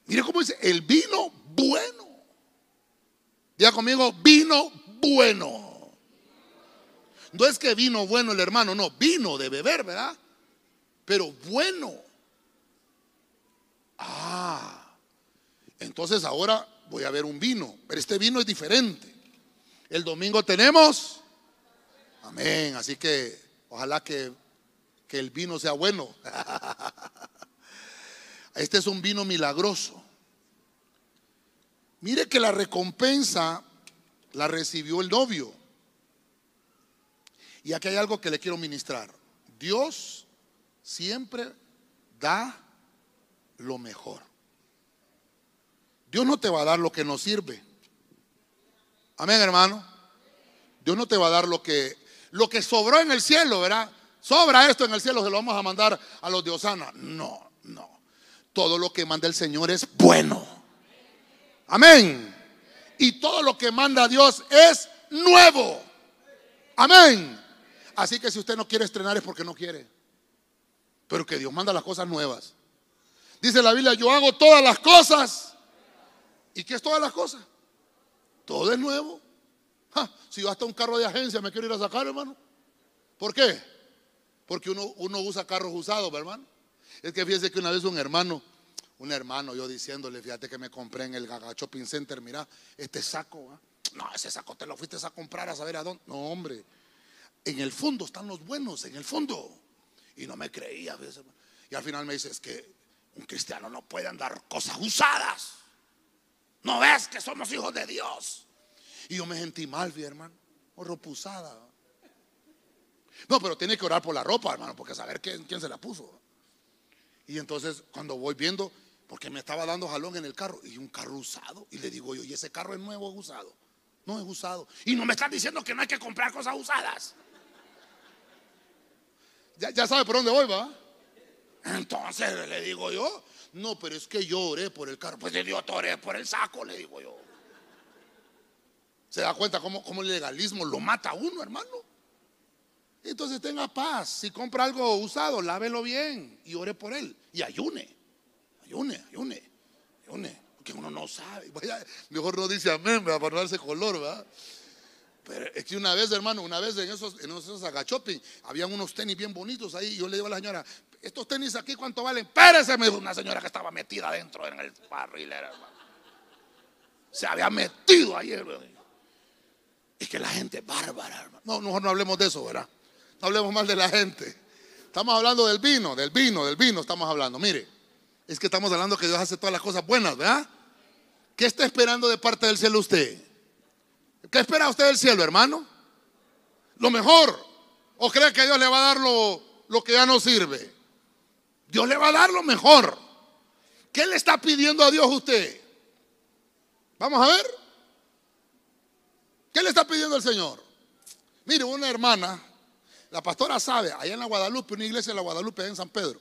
Mire cómo dice, el vino bueno. Diga conmigo, vino bueno. No es que vino bueno el hermano, no, vino de beber, ¿verdad? Pero bueno. Ah, entonces ahora voy a ver un vino, pero este vino es diferente. El domingo tenemos, amén, así que ojalá que, que el vino sea bueno. Este es un vino milagroso. Mire que la recompensa la recibió el novio. Y aquí hay algo que le quiero ministrar. Dios siempre da lo mejor. Dios no te va a dar lo que no sirve. Amén, hermano. Dios no te va a dar lo que lo que sobró en el cielo, ¿verdad? Sobra esto en el cielo, se lo vamos a mandar a los de Osana. No, no todo lo que manda el Señor es bueno. Amén. Y todo lo que manda Dios es nuevo. Amén. Así que si usted no quiere estrenar es porque no quiere. Pero que Dios manda las cosas nuevas. Dice la Biblia, yo hago todas las cosas. ¿Y qué es todas las cosas? Todo es nuevo. si yo hasta un carro de agencia me quiero ir a sacar, hermano. ¿Por qué? Porque uno, uno usa carros usados, hermano. Es que fíjese que una vez un hermano, un hermano, yo diciéndole, fíjate que me compré en el Gaga Shopping Center, mira, este saco, no, ese saco te lo fuiste a comprar a saber a dónde. No, hombre, en el fondo están los buenos, en el fondo. Y no me creía. Y al final me dice, es que un cristiano no puede andar cosas usadas. ¿No ves que somos hijos de Dios? Y yo me sentí mal, vi, hermano, ropusada. No, pero tiene que orar por la ropa, hermano, porque saber quién, quién se la puso. Y entonces cuando voy viendo, porque me estaba dando jalón en el carro, y un carro usado, y le digo yo, ¿y ese carro es nuevo o es usado? No es usado. Y no me están diciendo que no hay que comprar cosas usadas. Ya, ya sabe por dónde voy, va. Entonces le digo yo, no, pero es que yo oré por el carro. Pues yo oré por el saco, le digo yo. ¿Se da cuenta cómo, cómo el legalismo lo mata uno, hermano? Entonces tenga paz. Si compra algo usado, lávelo bien y ore por él. Y ayune. Ayune, ayune, ayune. Porque uno no sabe. mejor no dice amén, para no darse color, ¿verdad? Pero es que una vez, hermano, una vez en esos, en esos agachoping, habían unos tenis bien bonitos ahí. Yo le digo a la señora, estos tenis aquí, ¿cuánto valen? Pérese, me dijo una señora que estaba metida adentro en el barril, hermano. Se había metido ayer, Es que la gente es bárbara, hermano. No, mejor no hablemos de eso, ¿verdad? No hablemos mal de la gente. Estamos hablando del vino, del vino, del vino estamos hablando. Mire, es que estamos hablando que Dios hace todas las cosas buenas, ¿verdad? ¿Qué está esperando de parte del cielo usted? ¿Qué espera usted del cielo, hermano? Lo mejor. ¿O cree que Dios le va a dar lo, lo que ya no sirve? Dios le va a dar lo mejor. ¿Qué le está pidiendo a Dios usted? Vamos a ver. ¿Qué le está pidiendo el Señor? Mire, una hermana la pastora sabe, allá en la Guadalupe, una iglesia en la Guadalupe, en San Pedro,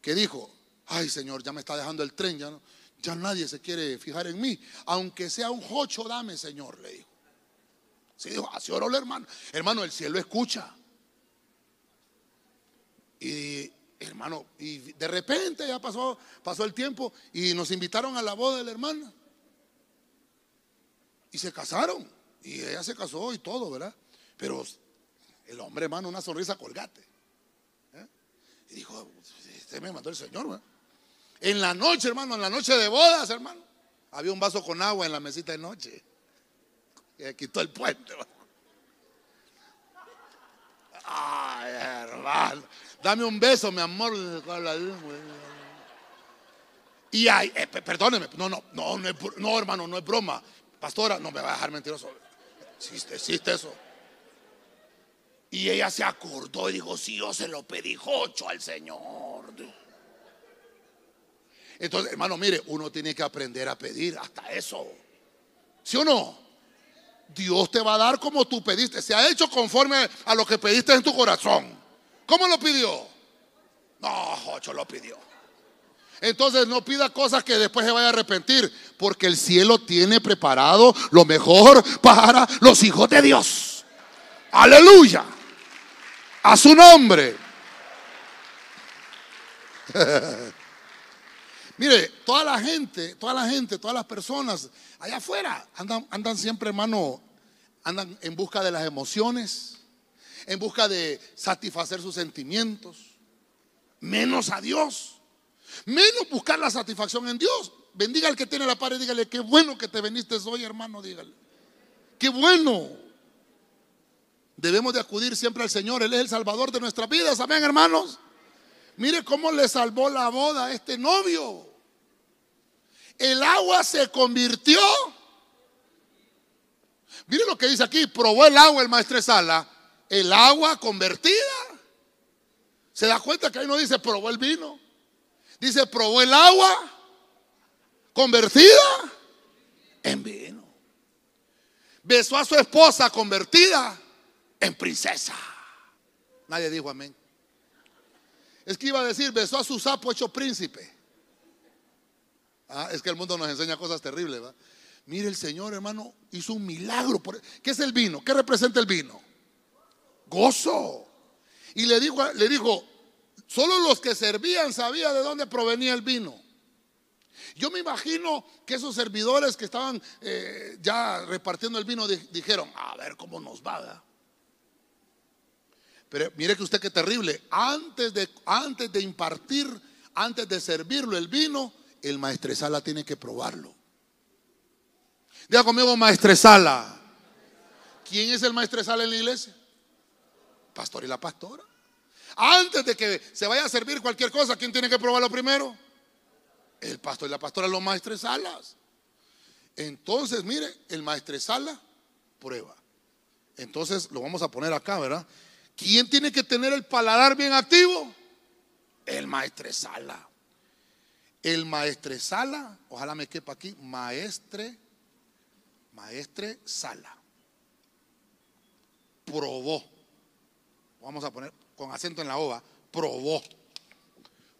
que dijo, ay Señor, ya me está dejando el tren, ya, no, ya nadie se quiere fijar en mí, aunque sea un jocho, dame Señor, le dijo. Sí, dijo, así oró el hermano. Hermano, el cielo escucha. Y hermano, y de repente ya pasó, pasó el tiempo y nos invitaron a la boda de la hermana. Y se casaron. Y ella se casó y todo, ¿verdad? Pero el hombre, hermano, una sonrisa colgate. ¿eh? Y dijo, este me mandó el Señor. En la noche, hermano, en la noche de bodas, hermano, había un vaso con agua en la mesita de noche. Y quitó el puente. Ay, hermano. Dame un beso, mi amor. Y hay, eh, perdóneme, no, no, no, no, no, hermano, no es broma. Pastora, no me va a dejar mentiroso. Existe, existe eso. Y ella se acordó y dijo, si yo se lo pedí ocho al Señor. Entonces, hermano, mire, uno tiene que aprender a pedir hasta eso. ¿Sí o no? Dios te va a dar como tú pediste. Se ha hecho conforme a lo que pediste en tu corazón. ¿Cómo lo pidió? No, ocho lo pidió. Entonces no pida cosas que después se vaya a arrepentir, porque el cielo tiene preparado lo mejor para los hijos de Dios. Aleluya a su nombre. Mire, toda la gente, toda la gente, todas las personas allá afuera andan, siempre, hermano, andan en busca de las emociones, en busca de satisfacer sus sentimientos, menos a Dios, menos buscar la satisfacción en Dios. Bendiga al que tiene la pared, dígale, qué bueno que te veniste hoy, hermano, dígale. Qué bueno. Debemos de acudir siempre al Señor. Él es el salvador de nuestras vidas. Amén, hermanos. Mire cómo le salvó la boda a este novio. El agua se convirtió. Mire lo que dice aquí. Probó el agua el maestro Sala. El agua convertida. ¿Se da cuenta que ahí no dice probó el vino? Dice probó el agua convertida en vino. Besó a su esposa convertida en princesa. Nadie dijo amén. Es que iba a decir, besó a su sapo hecho príncipe. Ah, es que el mundo nos enseña cosas terribles. Mire, el Señor, hermano, hizo un milagro. ¿Qué es el vino? ¿Qué representa el vino? Gozo. Y le dijo, le dijo, solo los que servían sabían de dónde provenía el vino. Yo me imagino que esos servidores que estaban eh, ya repartiendo el vino dijeron, a ver cómo nos va. Pero mire que usted qué terrible. Antes de, antes de impartir, antes de servirlo el vino, el maestresala tiene que probarlo. Diga conmigo, maestresala. ¿Quién es el maestresala en la iglesia? Pastor y la pastora. Antes de que se vaya a servir cualquier cosa, ¿quién tiene que probarlo primero? El pastor y la pastora, los maestresalas. Entonces, mire, el maestresala prueba. Entonces lo vamos a poner acá, ¿verdad? ¿Quién tiene que tener el paladar bien activo? El maestresala. El maestresala, ojalá me quepa aquí, maestre, maestre sala. Probó. Vamos a poner con acento en la ova, probó.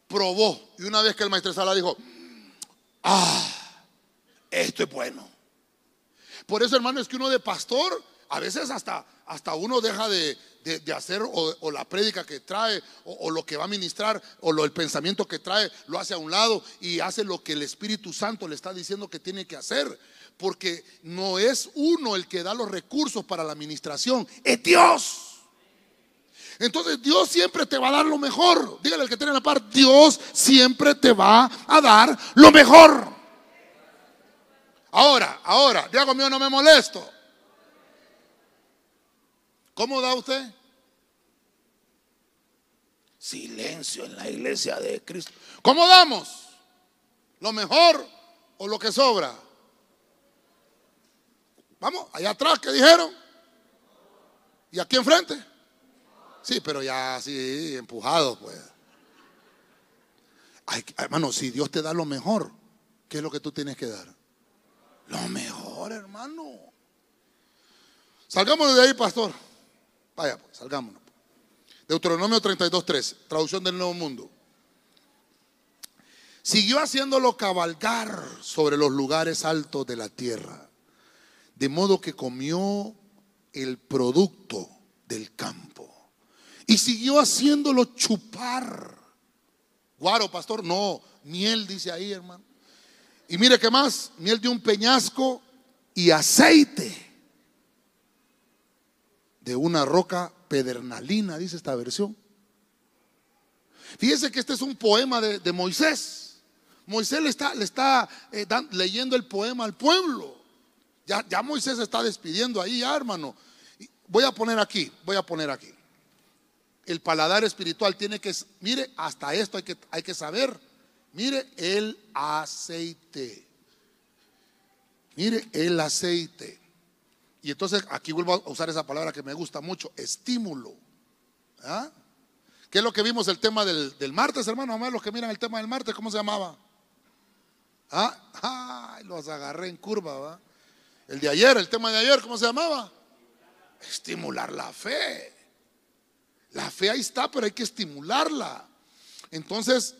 probó. Y una vez que el maestro Sala dijo, ah, esto es bueno. Por eso, hermano, es que uno de pastor, a veces hasta, hasta uno deja de, hacer o, la prédica que trae o, lo que va a ministrar o lo, el pensamiento que trae, lo hace a un lado y hace lo que el Espíritu Santo le está diciendo que tiene que hacer. Porque no es uno el que da los recursos para la administración, es Dios. Entonces Dios siempre te va a dar lo mejor. Dígale al que tiene la par, Dios siempre te va a dar lo mejor. Ahora, ahora, Diego mío, no me molesto. ¿Cómo da usted? Silencio en la iglesia de Cristo. ¿Cómo damos? ¿Lo mejor o lo que sobra? Vamos, allá atrás, ¿qué dijeron? ¿Y aquí enfrente? Sí, pero ya así, empujado, pues. hermano, si Dios te da lo mejor, ¿qué es lo que tú tienes que dar? Lo mejor, hermano. Salgámonos de ahí, pastor. Vaya, pues, salgámonos. Deuteronomio 32.3, traducción del Nuevo Mundo. Siguió haciéndolo cabalgar sobre los lugares altos de la tierra, de modo que comió el producto del campo y siguió haciéndolo chupar. Guaro, pastor, no, miel dice ahí, hermano. Y mire qué más, miel de un peñasco y aceite de una roca pedernalina, dice esta versión. Fíjese que este es un poema de, Moisés. Moisés le está, le está eh, leyendo el poema al pueblo. Ya, ya Moisés se está despidiendo ahí, hermano. Voy a poner aquí, voy a poner aquí el paladar espiritual tiene que, mire, hasta esto hay que, hay que saber. Mire el aceite. Mire el aceite. Y entonces aquí vuelvo a usar esa palabra que me gusta mucho, estímulo. ¿Ah? ¿Qué es lo que vimos el tema del, martes, hermano? Vamos a ver los que miran el tema del martes, ¿cómo se llamaba? ¿Ah? los agarré en curva, ¿va? El de ayer, el tema de ayer, ¿cómo se llamaba? Estimular la fe. La fe ahí está, pero hay que estimularla. Entonces,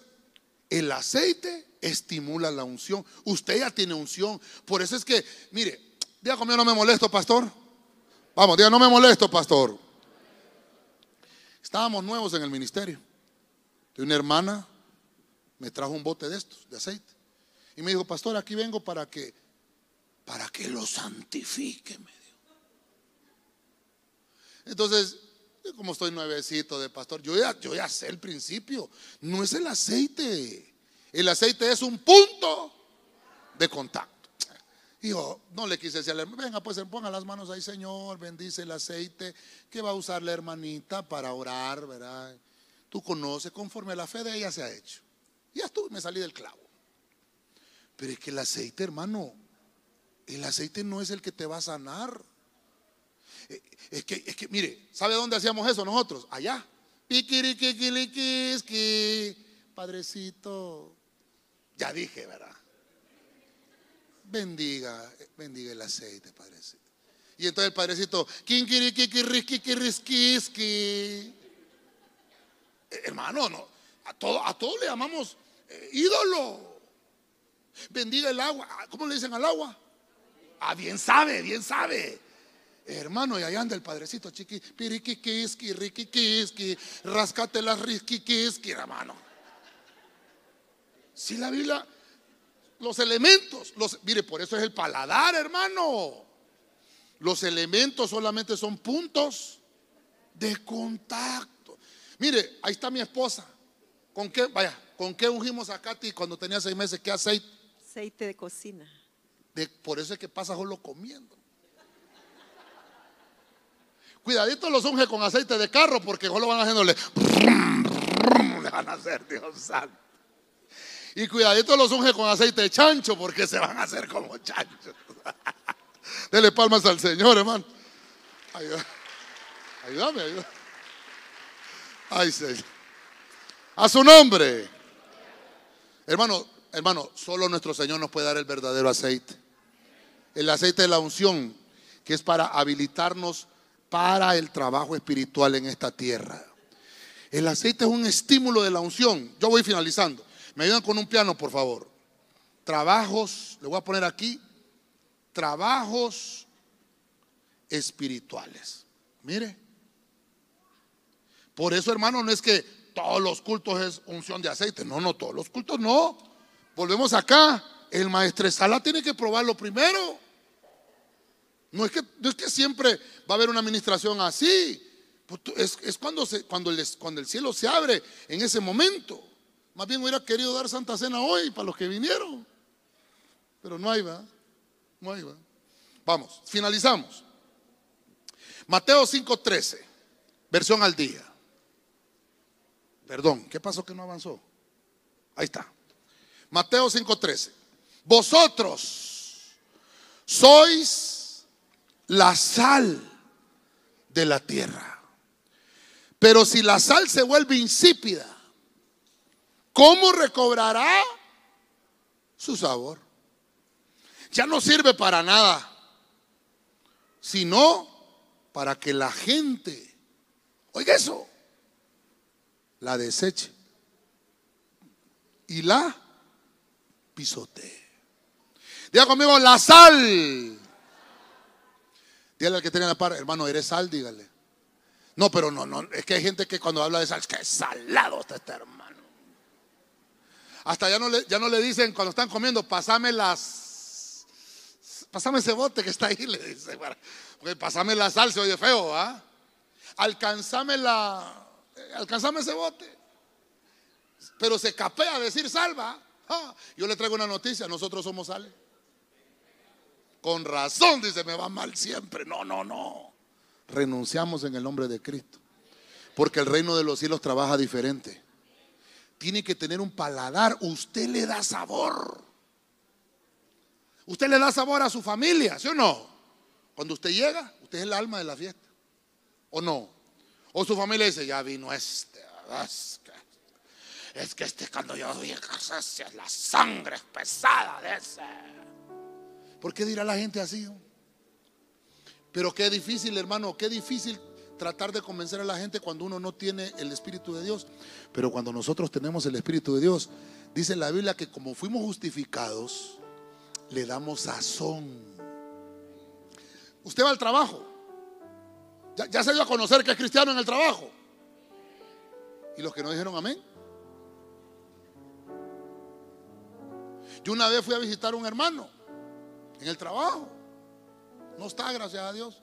el aceite estimula la unción. Usted ya tiene unción. Por eso es que, mire, diga conmigo, no me molesto, pastor. Vamos, diga, no me molesto, pastor. Estábamos nuevos en el ministerio. De una hermana me trajo un bote de estos, de aceite. Y me dijo, pastor, aquí vengo para que, para que lo santifique. Entonces, como estoy nuevecito de pastor, yo ya, yo ya sé el principio. No es el aceite. El aceite es un punto de contacto. Yo no le quise decirle, venga, pues ponga las manos ahí, Señor, bendice el aceite que va a usar la hermanita para orar, ¿verdad? Tú conoces conforme la fe de ella se ha hecho. Ya estuve, me salí del clavo. Pero es que el aceite, hermano, el aceite no es el que te va a sanar. Es que, es que, mire, ¿sabe dónde hacíamos eso nosotros? Allá. Padrecito. Ya dije, ¿verdad? Bendiga, bendiga el aceite, padrecito. Y entonces el padrecito, Hermano, no, a todo, a todo le llamamos eh, ídolo. Bendiga el agua. ¿Cómo le dicen al agua? Ah, bien sabe, bien sabe. Hermano, y allá anda el padrecito chiqui, piriquiquiski, riquiquiski, rascate las riquiquiski, hermano. Si la Biblia, los elementos, los, mire, por eso es el paladar, hermano. Los elementos solamente son puntos de contacto. Mire, ahí está mi esposa. ¿Con qué, vaya, con qué ungimos a Katy cuando tenía seis meses? ¿Qué aceite? Aceite de cocina. De, por eso es que pasa solo comiendo. Cuidadito los unge con aceite de carro porque solo van haciéndole. Le van a hacer, Dios santo. Y cuidadito los unge con aceite de chancho porque se van a hacer como chanchos. Dele palmas al Señor, hermano. Ayúdame, ayúdame. ayúdame. Ay, Señor. A su nombre. Hermano, hermano, solo nuestro Señor nos puede dar el verdadero aceite. El aceite de la unción, que es para habilitarnos para el trabajo espiritual en esta tierra. El aceite es un estímulo de la unción. Yo voy finalizando. Me ayudan con un piano, por favor. Trabajos, le voy a poner aquí, trabajos espirituales. Mire. Por eso, hermano, no es que todos los cultos es unción de aceite. No, no, todos los cultos no. Volvemos acá. El maestresala tiene que probarlo primero. No es que, no es que siempre va a haber una administración así. Pues es, cuando, se, cuando, cuando el cielo se abre en ese momento. Más bien hubiera querido dar Santa Cena hoy para los que vinieron. Pero no hay, va. No hay, va. Vamos, finalizamos. Mateo 5:13, versión al día. Perdón, ¿qué pasó que no avanzó? Ahí está. Mateo 5:13. Vosotros sois la sal de la tierra. Pero si la sal se vuelve insípida, ¿cómo recobrará su sabor? Ya no sirve para nada, sino para que la gente, oiga eso, la deseche y la pisotee. Diga conmigo, la sal. Dígale al que tiene la par, hermano, eres sal, dígale. No, pero no, no, es que hay gente que cuando habla de sal, es que es salado está este hermano. Hasta ya no, le, dicen cuando están comiendo, pasame las, pasame ese bote que está ahí, le dice, porque pasame la sal, se oye feo, ¿ah? Alcanzame la, alcanzame ese bote. Pero se capea a decir salva. Ah, yo le traigo una noticia, nosotros somos sal. Con razón, dice, me va mal siempre. No, no, no renunciamos en el nombre de Cristo. Porque el reino de los cielos trabaja diferente. Tiene que tener un paladar. Usted le da sabor. Usted le da sabor a su familia, ¿sí o no? Cuando usted llega, usted es el alma de la fiesta. ¿O no? O su familia dice, ya vino este. Es que, es que este cuando yo es la sangre pesada de ese. ¿Por qué dirá la gente así? Pero qué difícil, hermano, qué difícil tratar de convencer a la gente cuando uno no tiene el Espíritu de Dios. Pero cuando nosotros tenemos el Espíritu de Dios, dice la Biblia que como fuimos justificados, le damos sazón. Usted va al trabajo. Ya, se dio a conocer que es cristiano en el trabajo. ¿Y los que no dijeron amén? Yo una vez fui a visitar a un hermano en el trabajo. No está, gracias a Dios.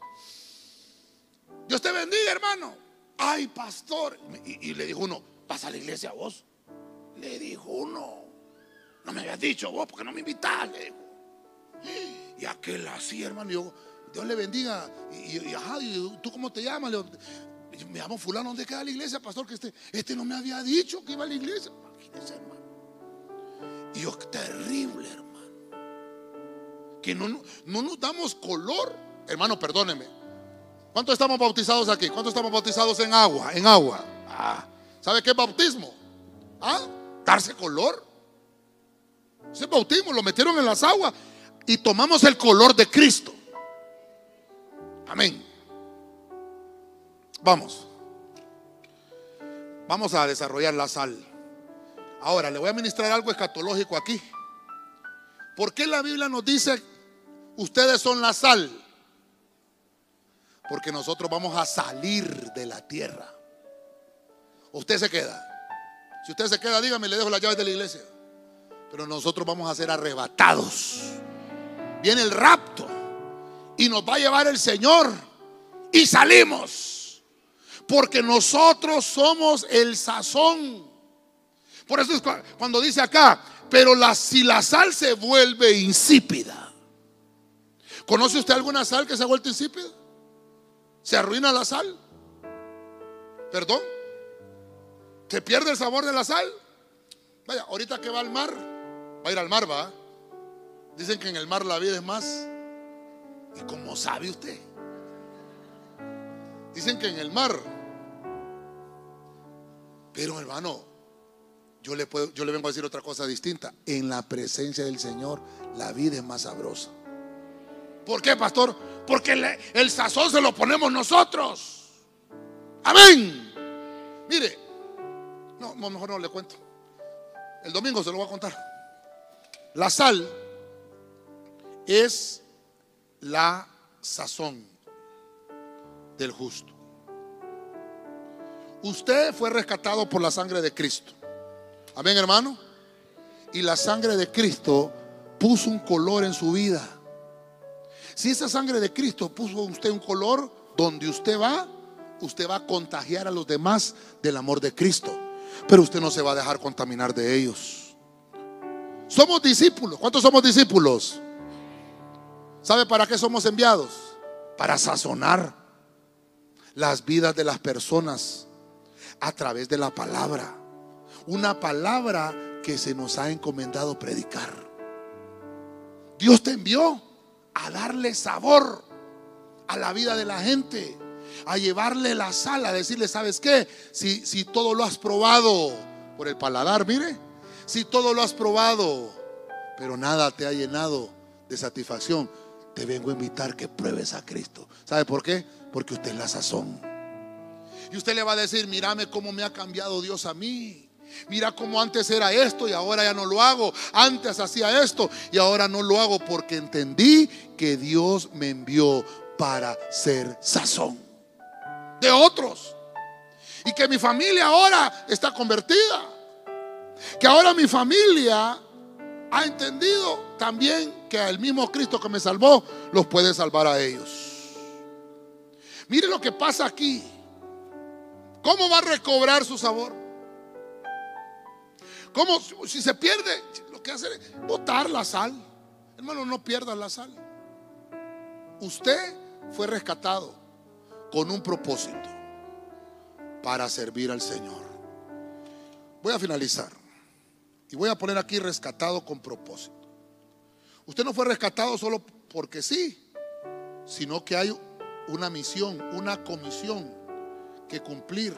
Dios te bendiga, hermano. Ay, pastor. Y, le dijo uno, ¿vas a la iglesia vos? Le dijo uno, no me habías dicho vos, porque no me invitas. Le dijo. Y aquel así, hermano. Yo, Dios le bendiga. Y, ajá, ¿tú cómo te llamas? me llamo fulano, ¿dónde queda la iglesia, pastor? Que este, este no me había dicho que iba a la iglesia. Imagínese, hermano. Y yo, terrible, hermano que no, no nos damos color. Hermano, perdóneme. ¿Cuántos estamos bautizados aquí? ¿Cuántos estamos bautizados en agua? En agua. Ah, ¿Sabe qué es bautismo? ¿Ah? Darse color. Ese bautismo lo metieron en las aguas y tomamos el color de Cristo. Amén. Vamos. Vamos a desarrollar la sal. Ahora le voy a ministrar algo escatológico aquí. ¿Por qué la Biblia nos dice Ustedes son la sal. Porque nosotros vamos a salir de la tierra. Usted se queda. Si usted se queda, dígame, le dejo las llaves de la iglesia. Pero nosotros vamos a ser arrebatados. Viene el rapto. Y nos va a llevar el Señor. Y salimos. Porque nosotros somos el sazón. Por eso es cuando dice acá, pero la, si la sal se vuelve insípida ¿Conoce usted alguna sal que se ha vuelto insípida? ¿Se arruina la sal? ¿Perdón? ¿Se pierde el sabor de la sal? Vaya, ahorita que va al mar, va a ir al mar, va. Dicen que en el mar la vida es más. ¿Y cómo sabe usted? Dicen que en el mar. Pero hermano, yo le, puedo, yo le vengo a decir otra cosa distinta. En la presencia del Señor, la vida es más sabrosa. ¿Por qué, pastor? Porque el, sazón se lo ponemos nosotros. Amén. Mire, No, mejor no le cuento. El domingo se lo voy a contar. La sal es la sazón del justo. Usted fue rescatado por la sangre de Cristo. Amén, hermano. Y la sangre de Cristo puso un color en su vida. Si esa sangre de Cristo puso usted un color, donde usted va, usted va a contagiar a los demás del amor de Cristo. Pero usted no se va a dejar contaminar de ellos. Somos discípulos. ¿Cuántos somos discípulos? ¿Sabe para qué somos enviados? Para sazonar las vidas de las personas a través de la palabra. Una palabra que se nos ha encomendado predicar. Dios te envió a darle sabor a la vida de la gente, a llevarle la sal, a decirle, ¿sabes qué? Si, si todo lo has probado por el paladar, mire, si todo lo has probado, pero nada te ha llenado de satisfacción, te vengo a invitar que pruebes a Cristo. ¿Sabe por qué? Porque usted es la sazón. Y usted le va a decir, mírame cómo me ha cambiado Dios a mí. Mira cómo antes era esto y ahora ya no lo hago. Antes hacía esto y ahora no lo hago porque entendí que Dios me envió para ser sazón de otros. Y que mi familia ahora está convertida. Que ahora mi familia ha entendido también que el mismo Cristo que me salvó los puede salvar a ellos. Mire lo que pasa aquí. ¿Cómo va a recobrar su sabor? ¿Cómo? Si se pierde, lo que hace es botar la sal. Hermano, no pierdas la sal. Usted fue rescatado con un propósito para servir al Señor. Voy a finalizar y voy a poner aquí rescatado con propósito. Usted no fue rescatado solo porque sí, sino que hay una misión, una comisión que cumplir.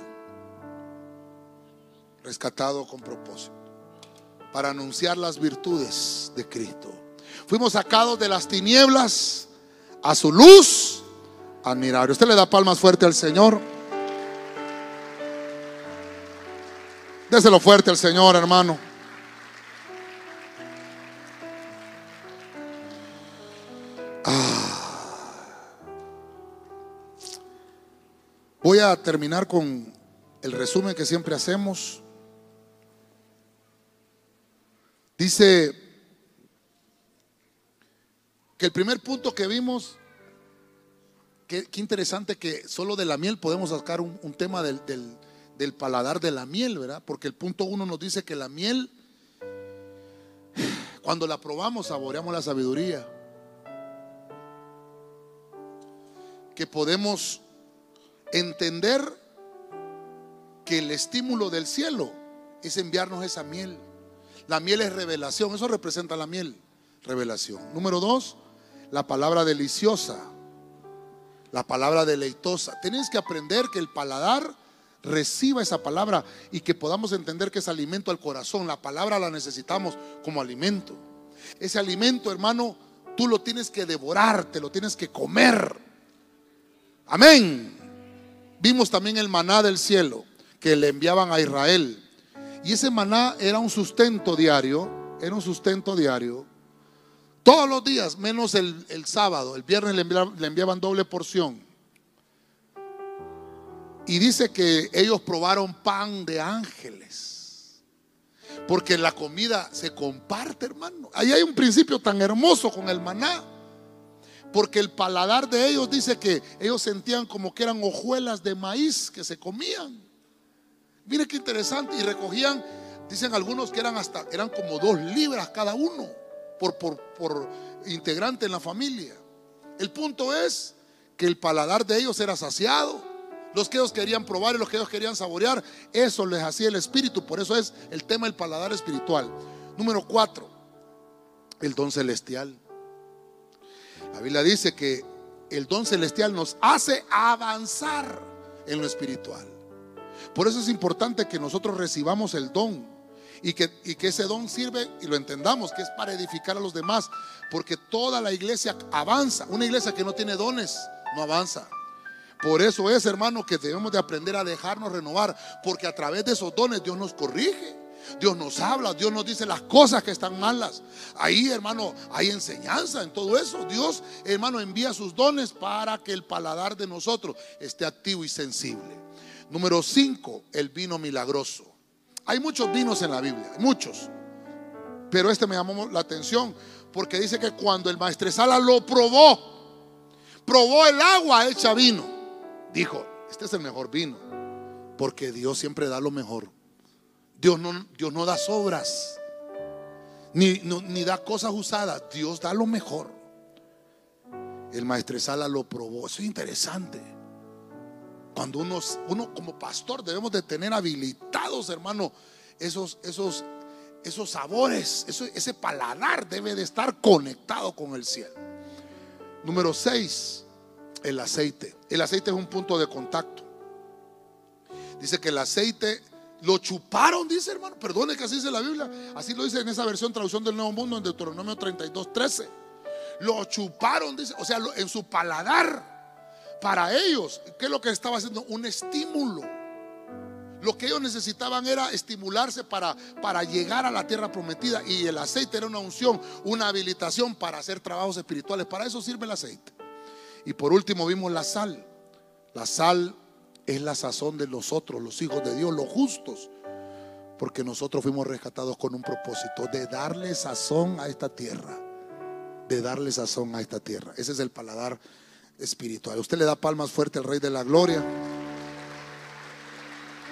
Rescatado con propósito. Para anunciar las virtudes de Cristo. Fuimos sacados de las tinieblas a su luz admirable. Usted le da palmas fuerte al Señor. Déselo fuerte al Señor, hermano. Voy a terminar con el resumen que siempre hacemos. Dice que el primer punto que vimos, qué, interesante que solo de la miel podemos sacar un, tema del, del, paladar de la miel, ¿verdad? Porque el punto uno nos dice que la miel, cuando la probamos, saboreamos la sabiduría. Que podemos entender que el estímulo del cielo es enviarnos esa miel. La miel es revelación, eso representa la miel, revelación. Número dos, la palabra deliciosa, la palabra deleitosa. Tienes que aprender que el paladar reciba esa palabra y que podamos entender que es alimento al corazón. La palabra la necesitamos como alimento. Ese alimento, hermano, tú lo tienes que devorar, te lo tienes que comer. Amén. Vimos también el maná del cielo que le enviaban a Israel. Y ese maná era un sustento diario, era un sustento diario. Todos los días, menos el, sábado. El viernes le enviaban, le enviaban doble porción. Y dice que ellos probaron pan de ángeles. Porque la comida se comparte, hermano. Ahí hay un principio tan hermoso con el maná. Porque el paladar de ellos dice que ellos sentían como que eran hojuelas de maíz que se comían. Mire qué interesante. Y recogían, dicen algunos que eran hasta, eran como dos libras cada uno por, por, por integrante en la familia. El punto es que el paladar de ellos era saciado. Los que ellos querían probar y los que ellos querían saborear, eso les hacía el espíritu. Por eso es el tema del paladar espiritual. Número cuatro, el don celestial. La Biblia dice que el don celestial nos hace avanzar en lo espiritual. Por eso es importante que nosotros recibamos el don y que, y que ese don sirve y lo entendamos, que es para edificar a los demás, porque toda la iglesia avanza. Una iglesia que no tiene dones no avanza. Por eso es, hermano, que debemos de aprender a dejarnos renovar, porque a través de esos dones Dios nos corrige. Dios nos habla, Dios nos dice las cosas que están malas. Ahí, hermano, hay enseñanza en todo eso. Dios, hermano, envía sus dones para que el paladar de nosotros esté activo y sensible. Número 5, el vino milagroso. Hay muchos vinos en la Biblia, muchos. Pero este me llamó la atención porque dice que cuando el maestresala lo probó, probó el agua hecha vino, dijo, este es el mejor vino, porque Dios siempre da lo mejor. Dios no, Dios no da sobras, ni, ni da cosas usadas, Dios da lo mejor. El maestresala lo probó, eso es interesante. Cuando uno, uno como pastor debemos de tener habilitados, hermano, esos, esos esos sabores, ese paladar debe de estar conectado con el cielo. Número 6, el aceite. El aceite es un punto de contacto. Dice que el aceite lo chuparon, dice hermano. Perdone que así dice la Biblia. Así lo dice en esa versión traducción del Nuevo Mundo en Deuteronomio 32, 13. Lo chuparon, dice. O sea, en su paladar. Para ellos, ¿qué es lo que estaba haciendo? Un estímulo lo que ellos necesitaban era estimularse para, para llegar a la tierra prometida y el aceite era una unción, una habilitación para hacer trabajos espirituales. Para eso sirve el aceite. Y por último vimos la sal. La sal es la sazón de nosotros, los hijos de Dios, los justos. Porque nosotros fuimos rescatados con un propósito de darle sazón a esta tierra. De darle sazón a esta tierra. Ese es el paladar espiritual. Usted le da palmas fuerte al Rey de la Gloria.